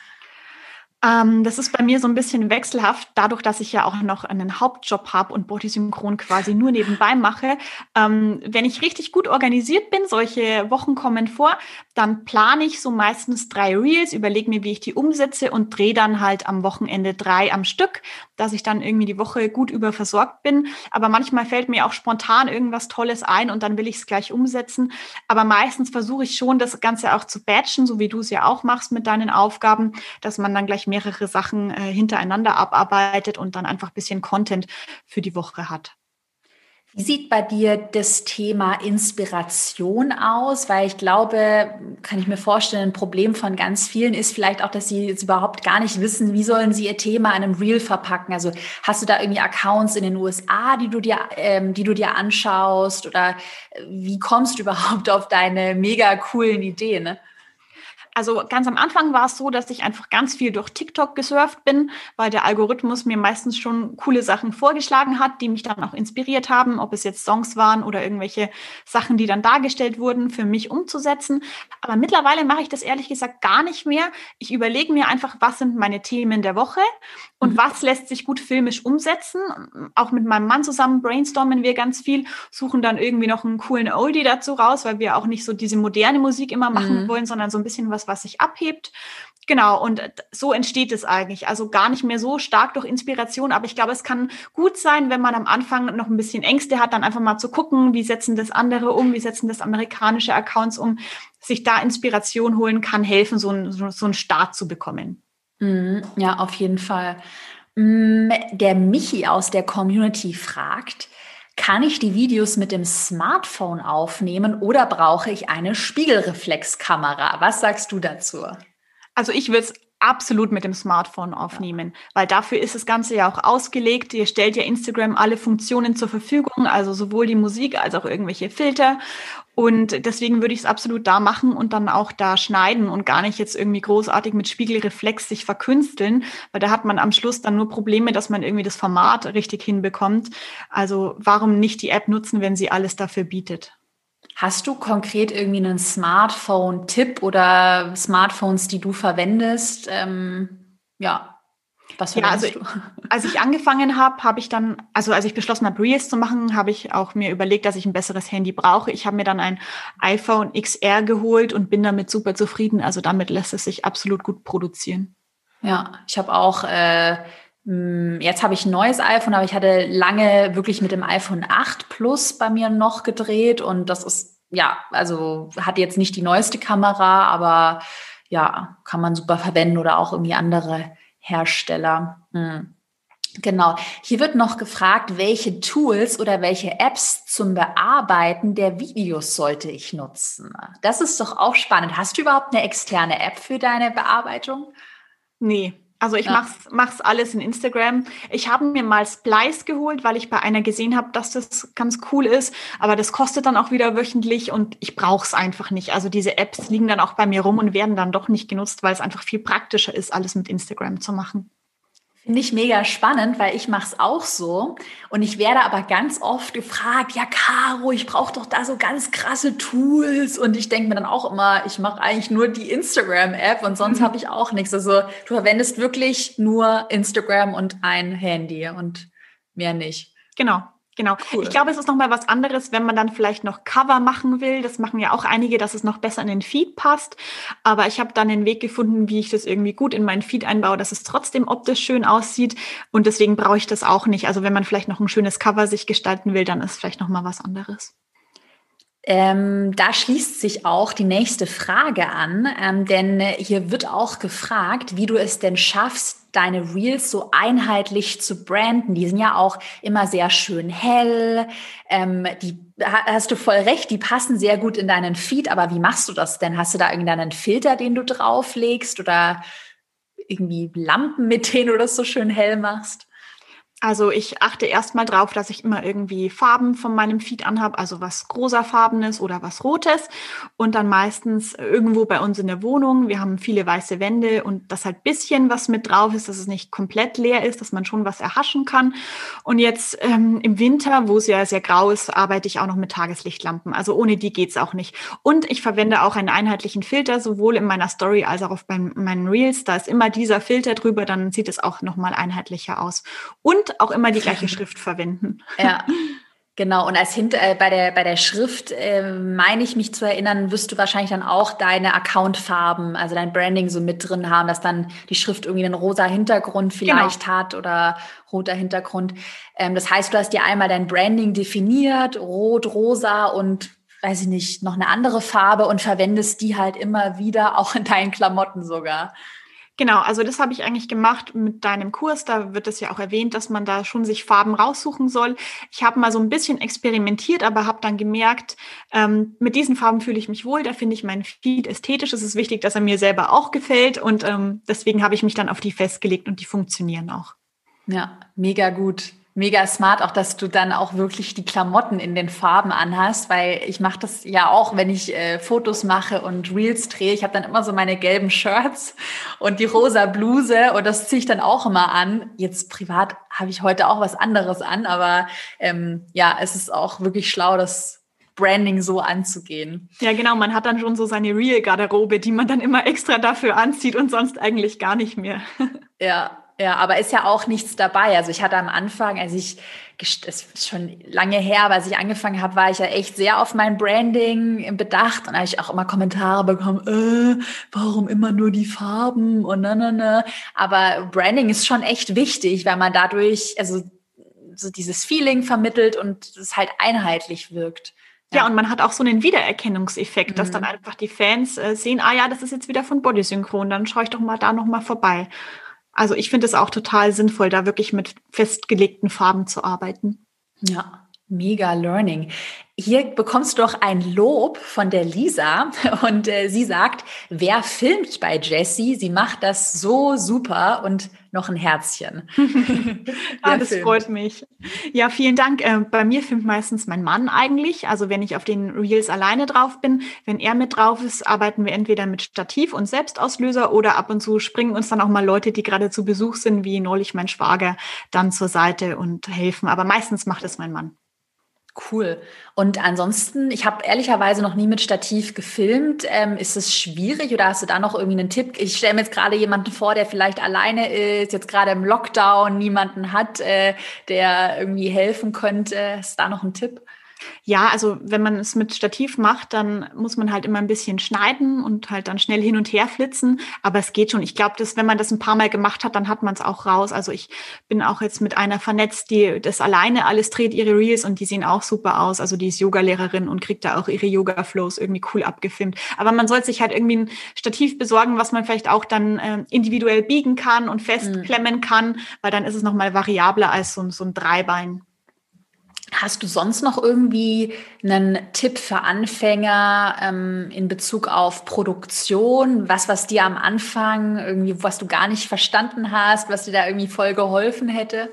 Speaker 2: Ähm, das ist bei mir so ein bisschen wechselhaft, dadurch, dass ich ja auch noch einen Hauptjob habe und Bodysynchron quasi nur nebenbei mache. Ähm, wenn ich richtig gut organisiert bin, solche Wochen kommen vor, dann plane ich so meistens drei Reels, überlege mir, wie ich die umsetze und drehe dann halt am Wochenende drei am Stück, dass ich dann irgendwie die Woche gut über versorgt bin. Aber manchmal fällt mir auch spontan irgendwas Tolles ein und dann will ich es gleich umsetzen. Aber meistens versuche ich schon, das Ganze auch zu batchen, so wie du es ja auch machst mit deinen Aufgaben, dass man dann gleich mehrere Sachen äh, hintereinander abarbeitet und dann einfach ein bisschen Content für die Woche hat.
Speaker 1: Wie sieht bei dir das Thema Inspiration aus? Weil ich glaube, kann ich mir vorstellen, ein Problem von ganz vielen ist vielleicht auch, dass sie jetzt überhaupt gar nicht wissen, wie sollen sie ihr Thema in einem Reel verpacken. Also hast du da irgendwie Accounts in den USA, die du dir, ähm, die du dir anschaust? Oder wie kommst du überhaupt auf deine mega coolen Ideen? Ne?
Speaker 2: Also ganz am Anfang war es so, dass ich einfach ganz viel durch TikTok gesurft bin, weil der Algorithmus mir meistens schon coole Sachen vorgeschlagen hat, die mich dann auch inspiriert haben, ob es jetzt Songs waren oder irgendwelche Sachen, die dann dargestellt wurden, für mich umzusetzen. Aber mittlerweile mache ich das ehrlich gesagt gar nicht mehr. Ich überlege mir einfach, was sind meine Themen der Woche und mhm. was lässt sich gut filmisch umsetzen. Auch mit meinem Mann zusammen brainstormen wir ganz viel, suchen dann irgendwie noch einen coolen Oldie dazu raus, weil wir auch nicht so diese moderne Musik immer machen mhm. wollen, sondern so ein bisschen was was sich abhebt. Genau, und so entsteht es eigentlich. Also gar nicht mehr so stark durch Inspiration, aber ich glaube, es kann gut sein, wenn man am Anfang noch ein bisschen Ängste hat, dann einfach mal zu gucken, wie setzen das andere um, wie setzen das amerikanische Accounts um, sich da Inspiration holen kann, helfen, so, ein, so, so einen Start zu bekommen.
Speaker 1: Mhm, ja, auf jeden Fall. Mm, der Michi aus der Community fragt, kann ich die Videos mit dem Smartphone aufnehmen oder brauche ich eine Spiegelreflexkamera? Was sagst du dazu?
Speaker 2: Also ich würde es absolut mit dem Smartphone aufnehmen, weil dafür ist das Ganze ja auch ausgelegt. Ihr stellt ja Instagram alle Funktionen zur Verfügung, also sowohl die Musik als auch irgendwelche Filter. Und deswegen würde ich es absolut da machen und dann auch da schneiden und gar nicht jetzt irgendwie großartig mit Spiegelreflex sich verkünsteln, weil da hat man am Schluss dann nur Probleme, dass man irgendwie das Format richtig hinbekommt. Also warum nicht die App nutzen, wenn sie alles dafür bietet?
Speaker 1: Hast du konkret irgendwie einen Smartphone-Tipp oder Smartphones, die du verwendest? Ähm, ja,
Speaker 2: was ja, also, du? als ich angefangen habe, habe ich dann, also als ich beschlossen habe, Reels zu machen, habe ich auch mir überlegt, dass ich ein besseres Handy brauche. Ich habe mir dann ein iPhone XR geholt und bin damit super zufrieden. Also damit lässt es sich absolut gut produzieren.
Speaker 1: Ja, ich habe auch äh, Jetzt habe ich ein neues iPhone, aber ich hatte lange wirklich mit dem iPhone 8 Plus bei mir noch gedreht und das ist, ja, also hat jetzt nicht die neueste Kamera, aber ja, kann man super verwenden oder auch irgendwie andere Hersteller. Hm. Genau. Hier wird noch gefragt, welche Tools oder welche Apps zum Bearbeiten der Videos sollte ich nutzen? Das ist doch auch spannend. Hast du überhaupt eine externe App für deine Bearbeitung?
Speaker 2: Nee, also ich ja. mach's, mach's alles in Instagram. Ich habe mir mal Splice geholt, weil ich bei einer gesehen habe, dass das ganz cool ist. Aber das kostet dann auch wieder wöchentlich und ich brauch's einfach nicht. Also diese Apps liegen dann auch bei mir rum und werden dann doch nicht genutzt, weil es einfach viel praktischer ist, alles mit Instagram zu machen.
Speaker 1: Finde ich mega spannend, weil ich mache es auch so. Und ich werde aber ganz oft gefragt, ja, Caro, ich brauche doch da so ganz krasse Tools. Und ich denke mir dann auch immer, ich mache eigentlich nur die Instagram-App und sonst mhm. habe ich auch nichts. Also du verwendest wirklich nur Instagram und ein Handy und mehr nicht.
Speaker 2: Genau. Genau. Cool. Ich glaube, es ist nochmal was anderes, wenn man dann vielleicht noch Cover machen will. Das machen ja auch einige, dass es noch besser in den Feed passt. Aber ich habe dann den Weg gefunden, wie ich das irgendwie gut in meinen Feed einbaue, dass es trotzdem optisch schön aussieht. Und deswegen brauche ich das auch nicht. Also wenn man vielleicht noch ein schönes Cover sich gestalten will, dann ist vielleicht nochmal was anderes.
Speaker 1: Ähm, da schließt sich auch die nächste Frage an, ähm, denn hier wird auch gefragt, wie du es denn schaffst, deine Reels so einheitlich zu branden. Die sind ja auch immer sehr schön hell. Ähm, die hast du voll recht, die passen sehr gut in deinen Feed. Aber wie machst du das denn? Hast du da irgendeinen Filter, den du drauflegst oder irgendwie Lampen, mit denen du das so schön hell machst?
Speaker 2: Also ich achte erstmal drauf, dass ich immer irgendwie Farben von meinem Feed anhabe, also was rosa Farbenes oder was Rotes. Und dann meistens irgendwo bei uns in der Wohnung. Wir haben viele weiße Wände und das halt bisschen was mit drauf ist, dass es nicht komplett leer ist, dass man schon was erhaschen kann. Und jetzt ähm, im Winter, wo es ja sehr grau ist, arbeite ich auch noch mit Tageslichtlampen. Also ohne die geht's auch nicht. Und ich verwende auch einen einheitlichen Filter, sowohl in meiner Story als auch auf meinen Reels. Da ist immer dieser Filter drüber, dann sieht es auch nochmal einheitlicher aus. Und auch immer die gleiche Schrift verwenden.
Speaker 1: Ja. Genau, und als Hinter äh, bei der bei der Schrift äh, meine ich mich zu erinnern, wirst du wahrscheinlich dann auch deine Accountfarben, also dein Branding so mit drin haben, dass dann die Schrift irgendwie einen rosa Hintergrund genau. vielleicht genau. hat oder roter Hintergrund. Ähm, das heißt, du hast dir einmal dein Branding definiert, rot, rosa und weiß ich nicht, noch eine andere Farbe und verwendest die halt immer wieder, auch in deinen Klamotten sogar.
Speaker 2: Genau, also das habe ich eigentlich gemacht mit deinem Kurs. Da wird es ja auch erwähnt, dass man da schon sich Farben raussuchen soll. Ich habe mal so ein bisschen experimentiert, aber habe dann gemerkt, ähm, mit diesen Farben fühle ich mich wohl. Da finde ich meinen Feed ästhetisch. Es ist wichtig, dass er mir selber auch gefällt. Und ähm, deswegen habe ich mich dann auf die festgelegt und die funktionieren auch.
Speaker 1: Ja, mega gut mega smart, auch dass du dann auch wirklich die Klamotten in den Farben anhast, weil ich mache das ja auch, wenn ich äh, Fotos mache und Reels drehe. Ich habe dann immer so meine gelben Shirts und die rosa Bluse und das ziehe ich dann auch immer an. Jetzt privat habe ich heute auch was anderes an, aber ähm, ja, es ist auch wirklich schlau, das Branding so anzugehen.
Speaker 2: Ja, genau. Man hat dann schon so seine Real-Garderobe, die man dann immer extra dafür anzieht und sonst eigentlich gar nicht mehr.
Speaker 1: Ja, ja, aber ist ja auch nichts dabei. Also ich hatte am Anfang, als ich, es ist schon lange her, aber als ich angefangen habe, war ich ja echt sehr auf mein Branding bedacht und habe ich auch immer Kommentare bekommen, äh, warum immer nur die Farben und na, na, na. Aber Branding ist schon echt wichtig, weil man dadurch, also so dieses Feeling vermittelt und es halt einheitlich wirkt.
Speaker 2: Ja. ja, und man hat auch so einen Wiedererkennungseffekt, mhm. dass dann einfach die Fans äh, sehen, ah ja, das ist jetzt wieder von Bodysynchron, dann schaue ich doch mal da nochmal vorbei. Also ich finde es auch total sinnvoll, da wirklich mit festgelegten Farben zu arbeiten.
Speaker 1: Ja, mega Learning. Hier bekommst du doch ein Lob von der Lisa und äh, sie sagt, wer filmt bei Jessie? Sie macht das so super und noch ein Herzchen.
Speaker 2: ah, das filmt? freut mich. Ja, vielen Dank. Äh, bei mir filmt meistens mein Mann eigentlich. Also wenn ich auf den Reels alleine drauf bin, wenn er mit drauf ist, arbeiten wir entweder mit Stativ und Selbstauslöser oder ab und zu springen uns dann auch mal Leute, die gerade zu Besuch sind, wie neulich mein Schwager, dann zur Seite und helfen. Aber meistens macht es mein Mann.
Speaker 1: Cool. Und ansonsten, ich habe ehrlicherweise noch nie mit Stativ gefilmt. Ähm, ist es schwierig oder hast du da noch irgendwie einen Tipp? Ich stelle mir jetzt gerade jemanden vor, der vielleicht alleine ist, jetzt gerade im Lockdown, niemanden hat, äh, der irgendwie helfen könnte. Ist da noch ein Tipp?
Speaker 2: Ja, also wenn man es mit Stativ macht, dann muss man halt immer ein bisschen schneiden und halt dann schnell hin und her flitzen. Aber es geht schon. Ich glaube, dass wenn man das ein paar Mal gemacht hat, dann hat man es auch raus. Also ich bin auch jetzt mit einer vernetzt, die das alleine alles dreht, ihre Reels und die sehen auch super aus. Also die ist Yoga-Lehrerin und kriegt da auch ihre Yoga-Flows irgendwie cool abgefilmt. Aber man sollte sich halt irgendwie ein Stativ besorgen, was man vielleicht auch dann äh, individuell biegen kann und festklemmen mhm. kann, weil dann ist es nochmal variabler als so, so ein Dreibein.
Speaker 1: Hast du sonst noch irgendwie einen Tipp für Anfänger ähm, in Bezug auf Produktion? Was, was dir am Anfang irgendwie, was du gar nicht verstanden hast, was dir da irgendwie voll geholfen hätte?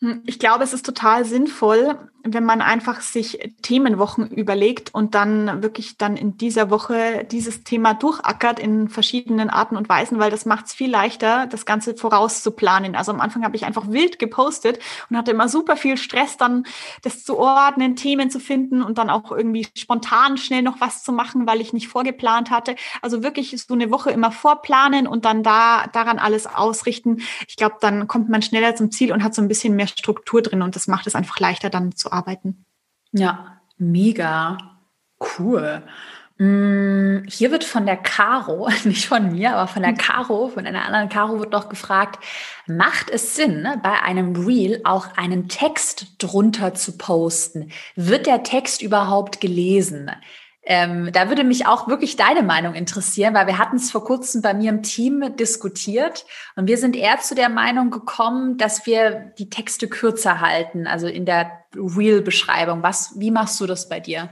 Speaker 2: Hm, ich glaube, es ist total sinnvoll, wenn man einfach sich Themenwochen überlegt und dann wirklich dann in dieser Woche dieses Thema durchackert in verschiedenen Arten und Weisen, weil das macht es viel leichter, das Ganze vorauszuplanen. Also am Anfang habe ich einfach wild gepostet und hatte immer super viel Stress, dann das zu ordnen, Themen zu finden und dann auch irgendwie spontan schnell noch was zu machen, weil ich nicht vorgeplant hatte. Also wirklich so eine Woche immer vorplanen und dann da daran alles ausrichten. Ich glaube, dann kommt man schneller zum Ziel und hat so ein bisschen mehr Struktur drin und das macht es einfach leichter dann zu arbeiten.
Speaker 1: Ja, mega cool. Mm, hier wird von der Caro, nicht von mir, aber von der Caro, von einer anderen Caro wird noch gefragt, macht es Sinn, ne, bei einem Reel auch einen Text drunter zu posten? Wird der Text überhaupt gelesen? Ähm, da würde mich auch wirklich deine Meinung interessieren, weil wir hatten es vor kurzem bei mir im Team diskutiert und wir sind eher zu der Meinung gekommen, dass wir die Texte kürzer halten, also in der Real-Beschreibung. Was, wie machst du das bei dir?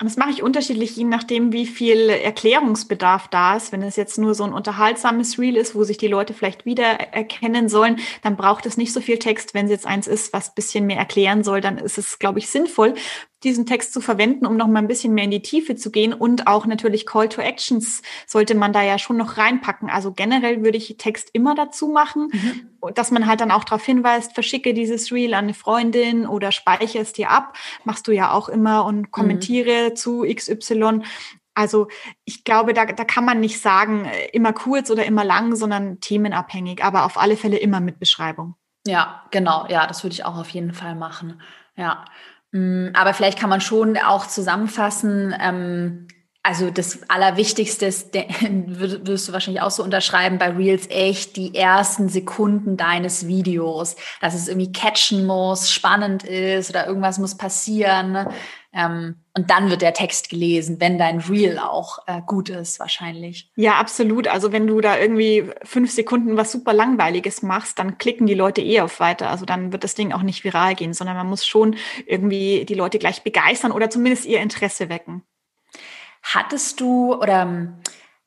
Speaker 2: Das mache ich unterschiedlich, je nachdem, wie viel Erklärungsbedarf da ist. Wenn es jetzt nur so ein unterhaltsames Reel ist, wo sich die Leute vielleicht wiedererkennen sollen, dann braucht es nicht so viel Text. Wenn es jetzt eins ist, was bisschen mehr erklären soll, dann ist es, glaube ich, sinnvoll, diesen Text zu verwenden, um noch mal ein bisschen mehr in die Tiefe zu gehen. Und auch natürlich Call to Actions sollte man da ja schon noch reinpacken. Also generell würde ich Text immer dazu machen, mhm. dass man halt dann auch darauf hinweist, verschicke dieses Reel an eine Freundin oder speichere es dir ab. Machst du ja auch immer und kommentiere mhm. Zu XY. Also ich glaube, da, da kann man nicht sagen, äh, immer kurz oder immer lang, sondern themenabhängig, aber auf alle Fälle immer mit Beschreibung.
Speaker 1: Ja, genau. Ja, das würde ich auch auf jeden Fall machen. Ja. Mm, aber vielleicht kann man schon auch zusammenfassen, ähm, also das Allerwichtigste ist, wirst du wahrscheinlich auch so unterschreiben, bei Reels echt die ersten Sekunden deines Videos, dass es irgendwie catchen muss, spannend ist oder irgendwas muss passieren. Ne? Ähm, und dann wird der Text gelesen, wenn dein Reel auch äh, gut ist, wahrscheinlich.
Speaker 2: Ja, absolut. Also wenn du da irgendwie fünf Sekunden was super Langweiliges machst, dann klicken die Leute eh auf weiter. Also dann wird das Ding auch nicht viral gehen, sondern man muss schon irgendwie die Leute gleich begeistern oder zumindest ihr Interesse wecken.
Speaker 1: Hattest du oder ähm,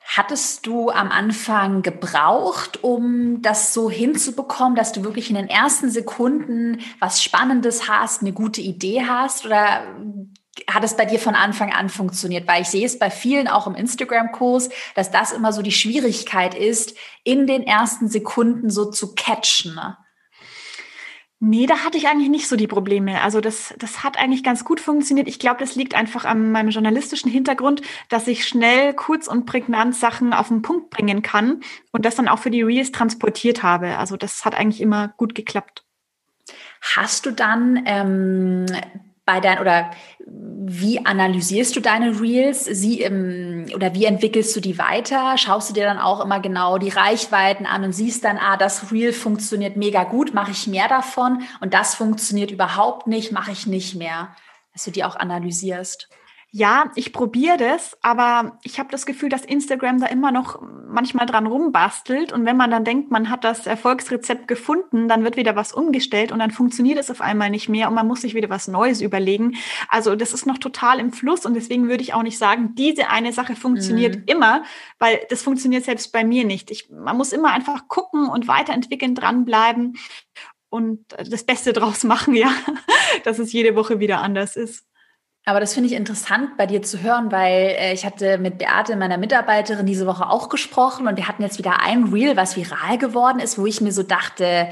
Speaker 1: Hattest du am Anfang gebraucht, um das so hinzubekommen, dass du wirklich in den ersten Sekunden was Spannendes hast, eine gute Idee hast? Oder hat es bei dir von Anfang an funktioniert? Weil ich sehe es bei vielen auch im Instagram-Kurs, dass das immer so die Schwierigkeit ist, in den ersten Sekunden so zu catchen. Ne?
Speaker 2: Nee, da hatte ich eigentlich nicht so die Probleme. Also das, das hat eigentlich ganz gut funktioniert. Ich glaube, das liegt einfach an meinem journalistischen Hintergrund, dass ich schnell, kurz und prägnant Sachen auf den Punkt bringen kann und das dann auch für die Reels transportiert habe. Also das hat eigentlich immer gut geklappt.
Speaker 1: Hast du dann ähm, bei deinen oder wie analysierst du deine Reels? Sie im, oder wie entwickelst du die weiter? Schaust du dir dann auch immer genau die Reichweiten an und siehst dann, ah, das Reel funktioniert mega gut, mache ich mehr davon und das funktioniert überhaupt nicht, mache ich nicht mehr. Dass du die auch analysierst
Speaker 2: ja, ich probiere das, aber ich habe das Gefühl, dass Instagram da immer noch manchmal dran rumbastelt. Und wenn man dann denkt, man hat das Erfolgsrezept gefunden, dann wird wieder was umgestellt und dann funktioniert es auf einmal nicht mehr und man muss sich wieder was Neues überlegen. Also das ist noch total im Fluss und deswegen würde ich auch nicht sagen, diese eine Sache funktioniert mhm. immer, weil das funktioniert selbst bei mir nicht. Ich, man muss immer einfach gucken und weiterentwickeln, dranbleiben und das Beste draus machen, ja, dass es jede Woche wieder anders ist.
Speaker 1: Aber das finde ich interessant bei dir zu hören, weil äh, ich hatte mit Beate, meiner Mitarbeiterin, diese Woche auch gesprochen und wir hatten jetzt wieder ein Reel, was viral geworden ist, wo ich mir so dachte,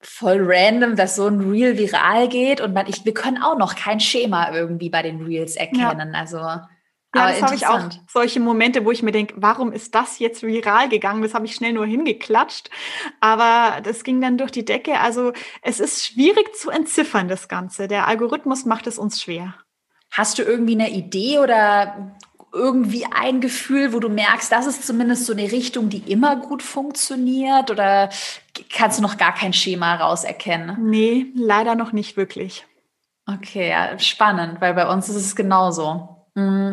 Speaker 1: voll random, dass so ein Reel viral geht und man, ich, wir können auch noch kein Schema irgendwie bei den Reels erkennen. Ja. Also
Speaker 2: ja, das habe ich auch solche Momente, wo ich mir denke, warum ist das jetzt viral gegangen? Das habe ich schnell nur hingeklatscht. Aber das ging dann durch die Decke. Also es ist schwierig zu entziffern, das Ganze. Der Algorithmus macht es uns schwer.
Speaker 1: Hast du irgendwie eine Idee oder irgendwie ein Gefühl, wo du merkst, das ist zumindest so eine Richtung, die immer gut funktioniert? Oder kannst du noch gar kein Schema rauserkennen?
Speaker 2: Nee, leider noch nicht wirklich.
Speaker 1: Okay, ja, spannend, weil bei uns ist es genauso. Mm,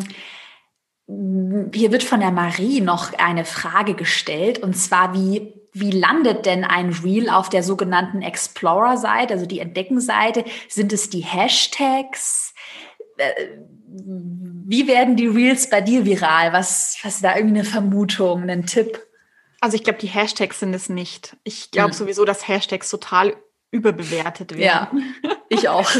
Speaker 1: hier wird von der Marie noch eine Frage gestellt, und zwar, wie, wie landet denn ein Reel auf der sogenannten Explorer-Seite, also die Entdecken-Seite? Sind es die Hashtags? Äh, wie werden die Reels bei dir viral? Was, hast du da irgendwie eine Vermutung, einen Tipp?
Speaker 2: Also ich glaube, die Hashtags sind es nicht. Ich glaube hm. sowieso, dass Hashtags total überbewertet werden.
Speaker 1: Ja, ich auch.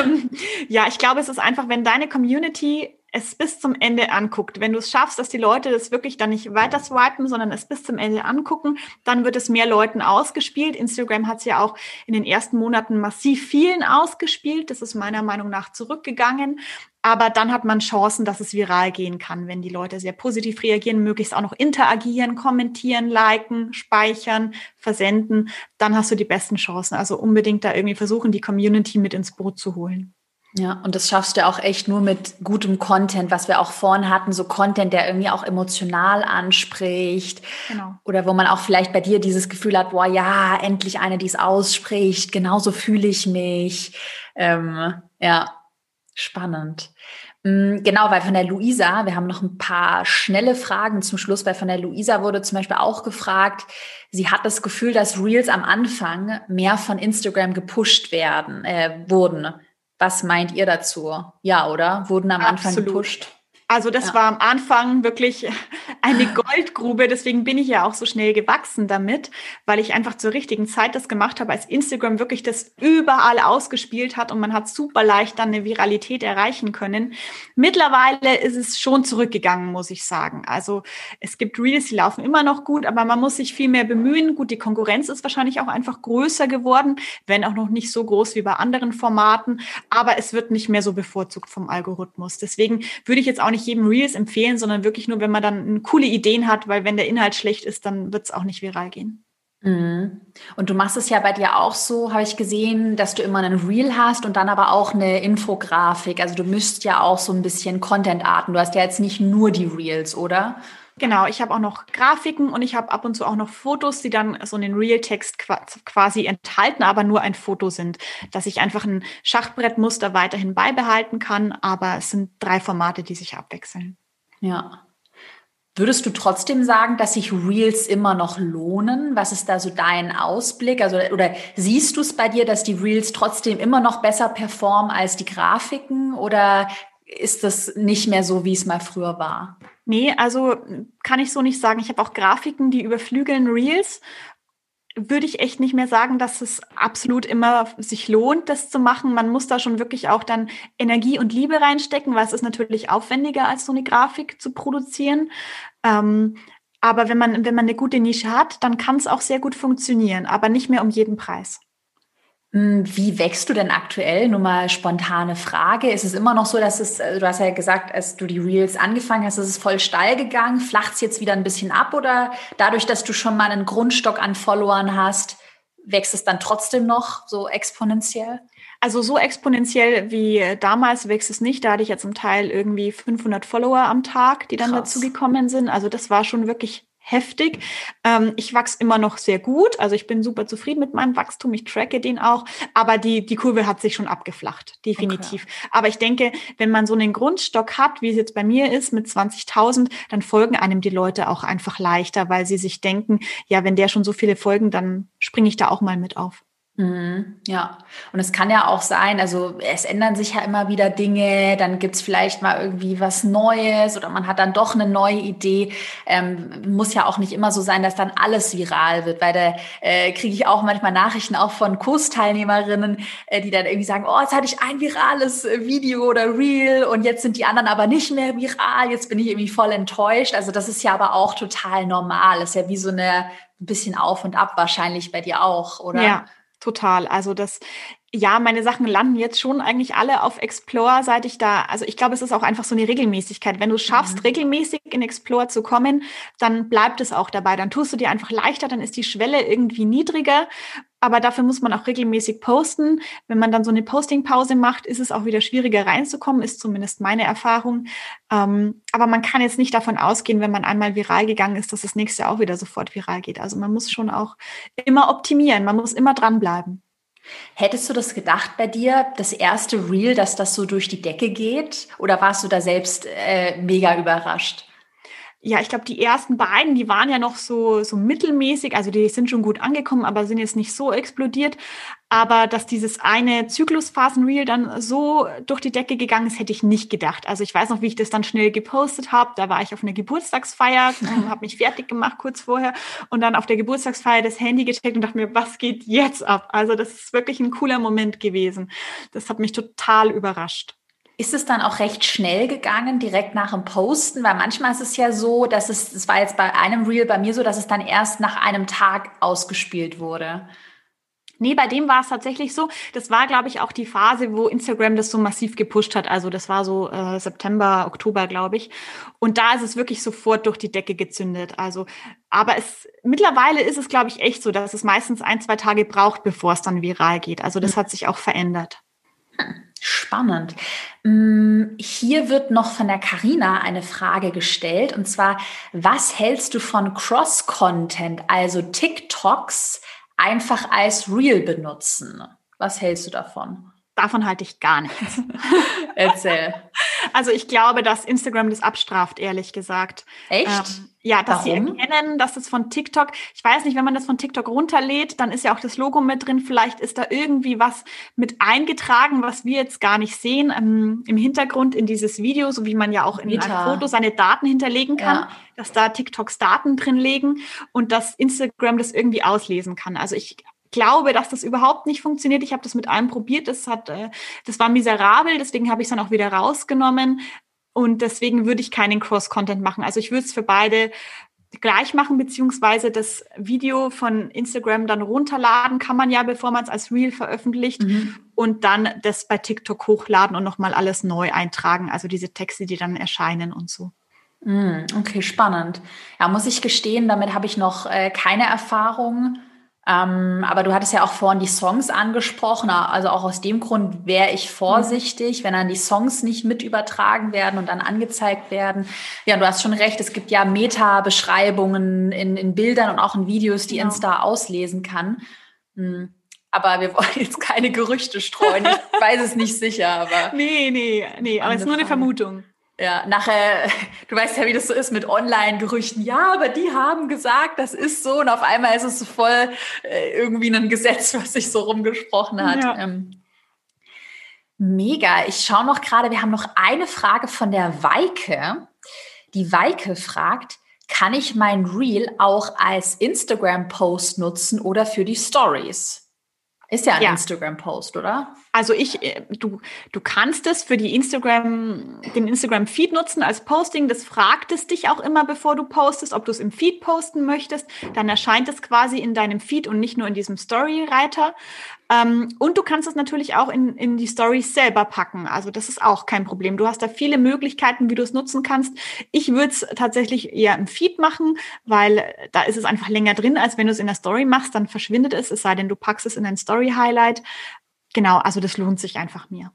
Speaker 2: Ähm, ja, ich glaube, es ist einfach, wenn deine Community es bis zum Ende anguckt, wenn du es schaffst, dass die Leute das wirklich dann nicht weiter swipen, sondern es bis zum Ende angucken, dann wird es mehr Leuten ausgespielt. Instagram hat es ja auch in den ersten Monaten massiv vielen ausgespielt. Das ist meiner Meinung nach zurückgegangen. Aber dann hat man Chancen, dass es viral gehen kann, wenn die Leute sehr positiv reagieren, möglichst auch noch interagieren, kommentieren, liken, speichern, versenden. Dann hast du die besten Chancen. Also unbedingt da irgendwie versuchen, die Community mit ins Boot zu holen.
Speaker 1: Ja, und das schaffst du auch echt nur mit gutem Content, was wir auch vorhin hatten, so Content, der irgendwie auch emotional anspricht. Genau. Oder wo man auch vielleicht bei dir dieses Gefühl hat, boah, ja, endlich eine, die es ausspricht, genauso fühle ich mich. Ähm, ja, spannend. Mm, genau, weil von der Luisa, wir haben noch ein paar schnelle Fragen zum Schluss, weil von der Luisa wurde zum Beispiel auch gefragt, sie hat das Gefühl, dass Reels am Anfang mehr von Instagram gepusht werden, äh, wurden Was meint ihr dazu? Ja, oder? Wurden am Absolut. Anfang gepusht?
Speaker 2: Also das ja. war am Anfang wirklich eine Goldgrube. Deswegen bin ich ja auch so schnell gewachsen damit, weil ich einfach zur richtigen Zeit das gemacht habe, als Instagram wirklich das überall ausgespielt hat und man hat super leicht dann eine Viralität erreichen können. Mittlerweile ist es schon zurückgegangen, muss ich sagen. Also es gibt Reels, die laufen immer noch gut, aber man muss sich viel mehr bemühen. Gut, die Konkurrenz ist wahrscheinlich auch einfach größer geworden, wenn auch noch nicht so groß wie bei anderen Formaten, aber es wird nicht mehr so bevorzugt vom Algorithmus. Deswegen würde ich jetzt auch nicht nicht jedem Reels empfehlen, sondern wirklich nur, wenn man dann coole Ideen hat, weil wenn der Inhalt schlecht ist, dann wird es auch nicht viral gehen.
Speaker 1: Mhm. Und du machst es ja bei dir auch so, habe ich gesehen, dass du immer einen Reel hast und dann aber auch eine Infografik. Also du mischst ja auch so ein bisschen Content-Arten. Du hast ja jetzt nicht nur die Reels, oder?
Speaker 2: Genau, ich habe auch noch Grafiken und ich habe ab und zu auch noch Fotos, die dann so einen Real-Text quasi enthalten, aber nur ein Foto sind, dass ich einfach ein Schachbrettmuster weiterhin beibehalten kann, aber es sind drei Formate, die sich abwechseln.
Speaker 1: Ja. Würdest du trotzdem sagen, dass sich Reels immer noch lohnen? Was ist da so dein Ausblick? Also, oder siehst du es bei dir, dass die Reels trotzdem immer noch besser performen als die Grafiken? Oder ist das nicht mehr so, wie es mal früher war?
Speaker 2: Nee, also kann ich so nicht sagen. Ich habe auch Grafiken, die überflügeln Reels. Würde ich echt nicht mehr sagen, dass es absolut immer sich lohnt, das zu machen. Man muss da schon wirklich auch dann Energie und Liebe reinstecken, weil es ist natürlich aufwendiger, als so eine Grafik zu produzieren. Ähm, aber wenn man, wenn man eine gute Nische hat, dann kann es auch sehr gut funktionieren, aber nicht mehr um jeden Preis.
Speaker 1: Hm, wie wächst du denn aktuell? Nur mal spontane Frage. Ist es immer noch so, dass es, äh, du hast ja gesagt, als du die Reels angefangen hast, ist es voll steil gegangen? Flacht es jetzt wieder ein bisschen ab oder dadurch, dass du schon mal einen Grundstock an Followern hast, wächst es dann trotzdem noch so exponentiell?
Speaker 2: Also so exponentiell wie damals wächst es nicht. Da hatte ich ja zum Teil irgendwie 500 Follower am Tag, die dann Krass. dazu gekommen sind. Also das war schon wirklich heftig. Ähm, ich wachse immer noch sehr gut. Also ich bin super zufrieden mit meinem Wachstum. Ich tracke den auch. Aber die, die Kurve hat sich schon abgeflacht. Definitiv. Okay. Aber ich denke, wenn man so einen Grundstock hat, wie es jetzt bei mir ist, mit 20.000, dann folgen einem die Leute auch einfach leichter, weil sie sich denken, ja, wenn der schon so viele folgen, dann springe ich da auch mal mit auf.
Speaker 1: Mhm, ja, und es kann ja auch sein, also es ändern sich ja immer wieder Dinge, dann gibt's vielleicht mal irgendwie was Neues oder man hat dann doch eine neue Idee. Ähm, muss ja auch nicht immer so sein, dass dann alles viral wird, weil da äh, kriege ich auch manchmal Nachrichten auch von Kursteilnehmerinnen, äh, die dann irgendwie sagen, oh, jetzt hatte ich ein virales äh, Video oder Reel und jetzt sind die anderen aber nicht mehr viral, jetzt bin ich irgendwie voll enttäuscht. Also das ist ja aber auch total normal, das ist ja wie so eine ein bisschen auf und ab wahrscheinlich bei dir auch, oder?
Speaker 2: Ja. Total. Also das, ja, meine Sachen landen jetzt schon eigentlich alle auf Explore, seit ich da, also ich glaube, es ist auch einfach so eine Regelmäßigkeit. Wenn du es schaffst, mhm. regelmäßig in Explore zu kommen, dann bleibt es auch dabei. Dann tust du dir einfach leichter, dann ist die Schwelle irgendwie niedriger. Aber dafür muss man auch regelmäßig posten. Wenn man dann so eine Postingpause macht, ist es auch wieder schwieriger reinzukommen, ist zumindest meine Erfahrung. Ähm, aber man kann jetzt nicht davon ausgehen, wenn man einmal viral gegangen ist, dass das nächste auch wieder sofort viral geht. Also man muss schon auch immer optimieren, man muss immer dranbleiben.
Speaker 1: Hättest du das gedacht bei dir, das erste Reel, dass das so durch die Decke geht? Oder warst du da selbst äh, mega überrascht?
Speaker 2: Ja, ich glaube, die ersten beiden, die waren ja noch so, so mittelmäßig, also die sind schon gut angekommen, aber sind jetzt nicht so explodiert. Aber dass dieses eine Zyklusphasenreel dann so durch die Decke gegangen ist, hätte ich nicht gedacht. Also ich weiß noch, wie ich das dann schnell gepostet habe. Da war ich auf einer Geburtstagsfeier, habe mich fertig gemacht kurz vorher und dann auf der Geburtstagsfeier das Handy gecheckt und dachte mir, was geht jetzt ab? Also das ist wirklich ein cooler Moment gewesen. Das hat mich total überrascht.
Speaker 1: Ist es dann auch recht schnell gegangen, direkt nach dem Posten? Weil manchmal ist es ja so, dass es, es war jetzt bei einem Reel bei mir so, dass es dann erst nach einem Tag ausgespielt wurde.
Speaker 2: Nee, bei dem war es tatsächlich so. Das war, glaube ich, auch die Phase, wo Instagram das so massiv gepusht hat. Also das war so äh, September, Oktober, glaube ich. Und da ist es wirklich sofort durch die Decke gezündet. Also, aber es mittlerweile ist es, glaube ich, echt so, dass es meistens ein, zwei Tage braucht, bevor es dann viral geht. Also das hm. hat sich auch verändert.
Speaker 1: Hm. Spannend. Mm, hier wird noch von der Karina eine Frage gestellt und zwar, was hältst du von Cross-Content, also TikToks einfach als Real benutzen? Was hältst du davon?
Speaker 2: Davon halte ich gar nichts.
Speaker 1: Erzähl.
Speaker 2: Also ich glaube, dass Instagram das abstraft, ehrlich gesagt.
Speaker 1: Echt? Ähm,
Speaker 2: ja, dass Warum? sie erkennen, dass das von TikTok, ich weiß nicht, wenn man das von TikTok runterlädt, dann ist ja auch das Logo mit drin. Vielleicht ist da irgendwie was mit eingetragen, was wir jetzt gar nicht sehen ähm, im Hintergrund in dieses Video, so wie man ja auch in Meta. einem Foto seine Daten hinterlegen kann, ja. dass da TikToks Daten drin legen und dass Instagram das irgendwie auslesen kann. Also ich glaube, dass das überhaupt nicht funktioniert. Ich habe das mit einem probiert, das hat, äh, das war miserabel, deswegen habe ich es dann auch wieder rausgenommen. Und deswegen würde ich keinen Cross-Content machen. Also ich würde es für beide gleich machen, beziehungsweise das Video von Instagram dann runterladen kann man ja, bevor man es als Reel veröffentlicht mhm. und dann das bei TikTok hochladen und nochmal alles neu eintragen, also diese Texte, die dann erscheinen und so.
Speaker 1: Mm, okay, spannend. Ja, muss ich gestehen, damit habe ich noch äh, keine Erfahrung. Ähm, aber du hattest ja auch vorhin die Songs angesprochen. Also auch aus dem Grund wäre ich vorsichtig, mhm. wenn dann die Songs nicht mit übertragen werden und dann angezeigt werden. Ja, du hast schon recht. Es gibt ja Meta-Beschreibungen in, in Bildern und auch in Videos, die genau. Insta auslesen kann. Hm. Aber wir wollen jetzt keine Gerüchte streuen. Ich weiß es nicht sicher, aber.
Speaker 2: Nee, nee, nee, aber es ist nur eine Vermutung.
Speaker 1: Ja, nachher, du weißt ja, wie das so ist mit Online-Gerüchten. Ja, aber die haben gesagt, das ist so. Und auf einmal ist es so voll äh, irgendwie ein Gesetz, was sich so rumgesprochen hat. Ja. Ähm, mega. Ich schaue noch gerade, wir haben noch eine Frage von der Weike. Die Weike fragt, kann ich mein Reel auch als Instagram-Post nutzen oder für die Stories? Ist ja ein ja. Instagram-Post, oder?
Speaker 2: Also ich, äh, du, du kannst es für die Instagram, den Instagram-Feed nutzen als Posting. Das fragt es dich auch immer, bevor du postest, ob du es im Feed posten möchtest. Dann erscheint es quasi in deinem Feed und nicht nur in diesem Story-Reiter. Ähm, und du kannst es natürlich auch in, in die Stories selber packen. Also das ist auch kein Problem. Du hast da viele Möglichkeiten, wie du es nutzen kannst. Ich würde es tatsächlich eher im Feed machen, weil da ist es einfach länger drin, als wenn du es in der Story machst, dann verschwindet es, es sei denn, du packst es in ein Story-Highlight. Genau, also das lohnt sich einfach mir.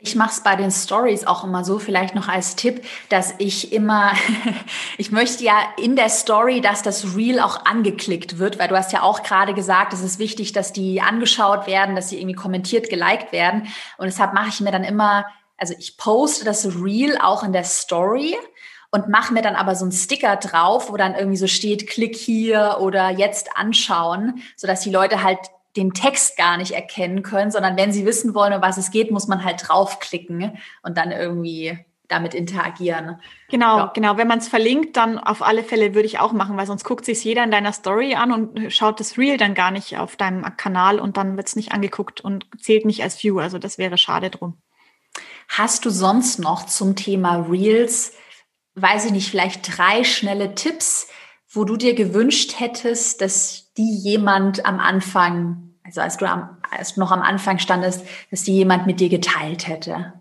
Speaker 1: Ich mache es bei den Stories auch immer so, vielleicht noch als Tipp, dass ich immer, ich möchte ja in der Story, dass das Reel auch angeklickt wird, weil du hast ja auch gerade gesagt, es ist wichtig, dass die angeschaut werden, dass sie irgendwie kommentiert, geliked werden. Und deshalb mache ich mir dann immer, also ich poste das Reel auch in der Story und mache mir dann aber so einen Sticker drauf, wo dann irgendwie so steht, klick hier oder jetzt anschauen, sodass die Leute halt den Text gar nicht erkennen können, sondern wenn sie wissen wollen, um was es geht, muss man halt draufklicken und dann irgendwie damit interagieren.
Speaker 2: Genau, ja. genau. Wenn man es verlinkt, dann auf alle Fälle würde ich auch machen, weil sonst guckt sich jeder in deiner Story an und schaut das Reel dann gar nicht auf deinem Kanal und dann wird es nicht angeguckt und zählt nicht als View. Also das wäre schade drum.
Speaker 1: Hast du sonst noch zum Thema Reels, weiß ich nicht, vielleicht drei schnelle Tipps, wo du dir gewünscht hättest, dass die jemand am Anfang also als du, am, als du noch am Anfang standest, dass die jemand mit dir geteilt hätte?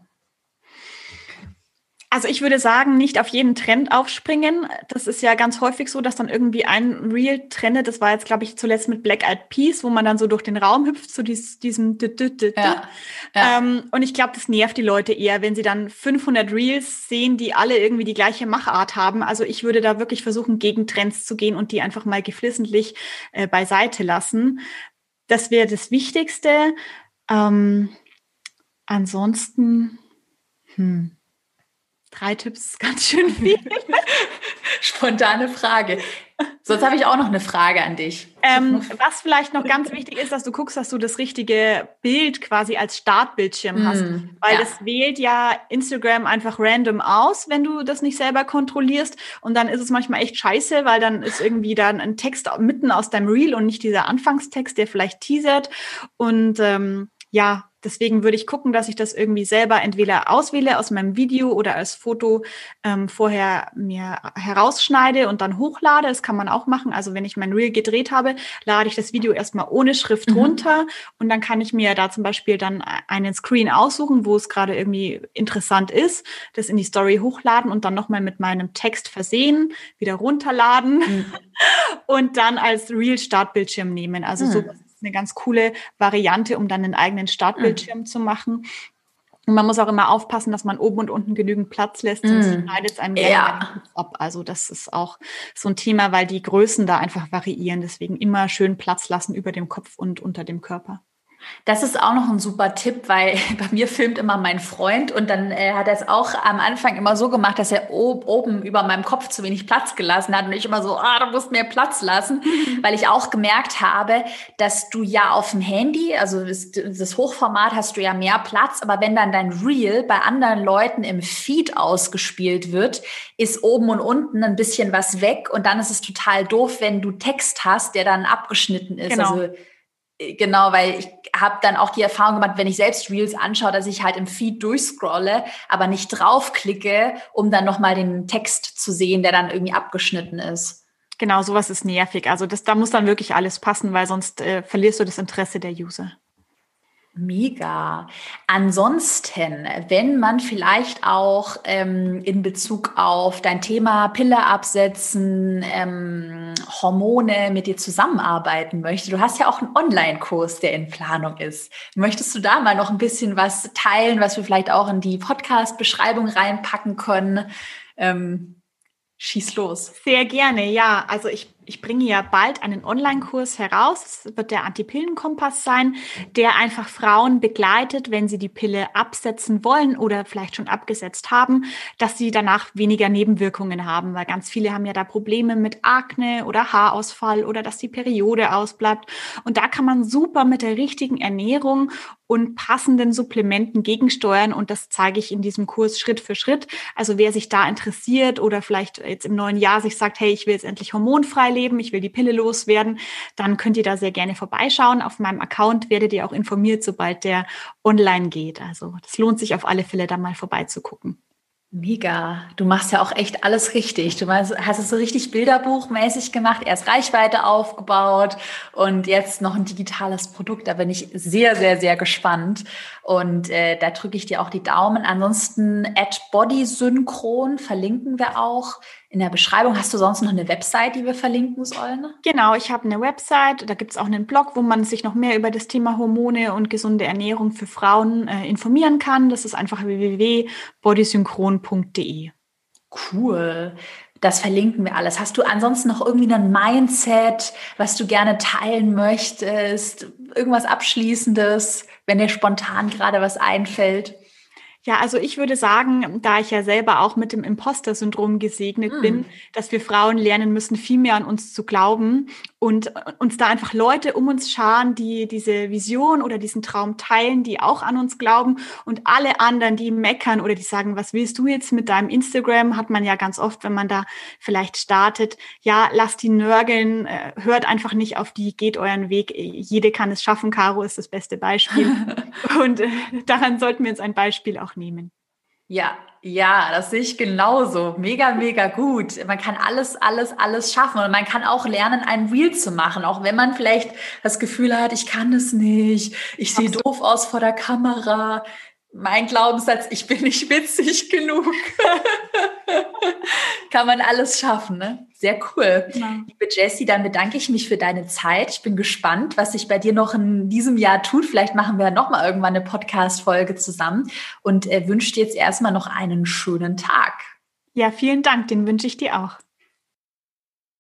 Speaker 2: Also ich würde sagen, nicht auf jeden Trend aufspringen. Das ist ja ganz häufig so, dass dann irgendwie ein Real trendet. Das war jetzt, glaube ich, zuletzt mit Black Eyed Peas, wo man dann so durch den Raum hüpft, zu dies, diesem ja, ja. Ähm, Und ich glaube, das nervt die Leute eher, wenn sie dann 500 Reels sehen, die alle irgendwie die gleiche Machart haben. Also ich würde da wirklich versuchen, gegen Trends zu gehen und die einfach mal geflissentlich äh, beiseite lassen. Das wäre das Wichtigste. Ähm, ansonsten, hm, drei Tipps ist ganz schön viel.
Speaker 1: Spontane Frage. Sonst habe ich auch noch eine Frage an dich.
Speaker 2: Ähm, was vielleicht noch ganz wichtig ist, dass du guckst, dass du das richtige Bild quasi als Startbildschirm hast. Mm, Weil ja. das wählt ja Instagram einfach random aus, wenn du das nicht selber kontrollierst. Und dann ist es manchmal echt scheiße, weil dann ist irgendwie dann ein Text mitten aus deinem Reel und nicht dieser Anfangstext, der vielleicht teasert. Und ähm, ja, Deswegen würde ich gucken, dass ich das irgendwie selber entweder auswähle aus meinem Video oder als Foto ähm, vorher mir herausschneide und dann hochlade. Das kann man auch machen. Also wenn ich mein Reel gedreht habe, lade ich das Video erstmal ohne Schrift mhm. runter und dann kann ich mir da zum Beispiel dann einen Screen aussuchen, wo es gerade irgendwie interessant ist, das in die Story hochladen und dann nochmal mit meinem Text versehen, wieder runterladen mhm. und dann als Reel Startbildschirm nehmen. Also mhm. so eine ganz coole Variante, um dann einen eigenen Startbildschirm mhm. zu machen. Und man muss auch immer aufpassen, dass man oben und unten genügend Platz lässt, sonst mm. schneidet es einem ja. ab. Also das ist auch so ein Thema, weil die Größen da einfach variieren. Deswegen immer schön Platz lassen über dem Kopf und unter dem Körper.
Speaker 1: Das ist auch noch ein super Tipp, weil bei mir filmt immer mein Freund und dann äh, hat er es auch am Anfang immer so gemacht, dass er ob, oben über meinem Kopf zu wenig Platz gelassen hat und ich immer so, ah, du musst mehr Platz lassen, weil ich auch gemerkt habe, dass du ja auf dem Handy, also das, das Hochformat hast du ja mehr Platz, aber wenn dann dein Reel bei anderen Leuten im Feed ausgespielt wird, ist oben und unten ein bisschen was weg und dann ist es total doof, wenn du Text hast, der dann abgeschnitten ist. Genau. Also Genau, weil ich habe dann auch die Erfahrung gemacht, wenn ich selbst Reels anschaue, dass ich halt im Feed durchscrolle, aber nicht draufklicke, um dann nochmal den Text zu sehen, der dann irgendwie abgeschnitten ist.
Speaker 2: Genau, sowas ist nervig. Also das, da muss dann wirklich alles passen, weil sonst äh, verlierst du das Interesse der User.
Speaker 1: Mega. Ansonsten, wenn man vielleicht auch ähm, in Bezug auf dein Thema Pille absetzen, ähm, Hormone mit dir zusammenarbeiten möchte, du hast ja auch einen Online-Kurs, der in Planung ist. Möchtest du da mal noch ein bisschen was teilen, was wir vielleicht auch in die Podcast-Beschreibung reinpacken können? Ähm, schieß los.
Speaker 2: Sehr gerne, ja. Also ich ich bringe ja bald einen Online-Kurs heraus. Das wird der Antipillenkompass sein, der einfach Frauen begleitet, wenn sie die Pille absetzen wollen oder vielleicht schon abgesetzt haben, dass sie danach weniger Nebenwirkungen haben, weil ganz viele haben ja da Probleme mit Akne oder Haarausfall oder dass die Periode ausbleibt. Und da kann man super mit der richtigen Ernährung und passenden Supplementen gegensteuern. Und das zeige ich in diesem Kurs Schritt für Schritt. Also wer sich da interessiert oder vielleicht jetzt im neuen Jahr sich sagt, hey, ich will jetzt endlich hormonfrei leben, ich will die Pille loswerden, dann könnt ihr da sehr gerne vorbeischauen. Auf meinem Account werdet ihr auch informiert, sobald der online geht. Also das lohnt sich auf alle Fälle, da mal vorbeizugucken.
Speaker 1: Mega. Du machst ja auch echt alles richtig. Du hast es so richtig bilderbuchmäßig gemacht, erst Reichweite aufgebaut und jetzt noch ein digitales Produkt. Da bin ich sehr, sehr, sehr gespannt. Und äh, da drücke ich dir auch die Daumen. Ansonsten at Body Synchron verlinken wir auch in der Beschreibung. Hast du sonst noch eine Website, die wir verlinken sollen?
Speaker 2: Genau, ich habe eine Website. Da gibt es auch einen Blog, wo man sich noch mehr über das Thema Hormone und gesunde Ernährung für Frauen äh, informieren kann. Das ist einfach www.bodysynchron.de.
Speaker 1: Cool. Das verlinken wir alles. Hast du ansonsten noch irgendwie ein Mindset, was du gerne teilen möchtest? Irgendwas Abschließendes, wenn dir spontan gerade was einfällt?
Speaker 2: Ja, also ich würde sagen, da ich ja selber auch mit dem Imposter-Syndrom gesegnet mhm. bin, dass wir Frauen lernen müssen, viel mehr an uns zu glauben und uns da einfach Leute um uns scharen, die diese Vision oder diesen Traum teilen, die auch an uns glauben und alle anderen, die meckern oder die sagen, was willst du jetzt mit deinem Instagram, hat man ja ganz oft, wenn man da vielleicht startet, ja, lasst die nörgeln, äh, hört einfach nicht auf die, geht euren Weg, jede kann es schaffen, Caro ist das beste Beispiel. Und äh, daran sollten wir uns ein Beispiel auch nehmen.
Speaker 1: Ja, ja, das sehe ich genauso. Mega, mega gut. Man kann alles, alles, alles schaffen und man kann auch lernen, ein Reel zu machen, auch wenn man vielleicht das Gefühl hat, ich kann es nicht, ich sehe doof aus vor der Kamera. Mein Glaubenssatz, ich bin nicht witzig genug. kann man alles schaffen, ne? Sehr cool. Ja. Liebe Jessie, dann bedanke ich mich für deine Zeit. Ich bin gespannt, was sich bei dir noch in diesem Jahr tut. Vielleicht machen wir noch mal irgendwann eine Podcast-Folge zusammen und äh, wünsche dir jetzt erstmal noch einen schönen Tag.
Speaker 2: Ja, vielen Dank. Den wünsche ich dir auch.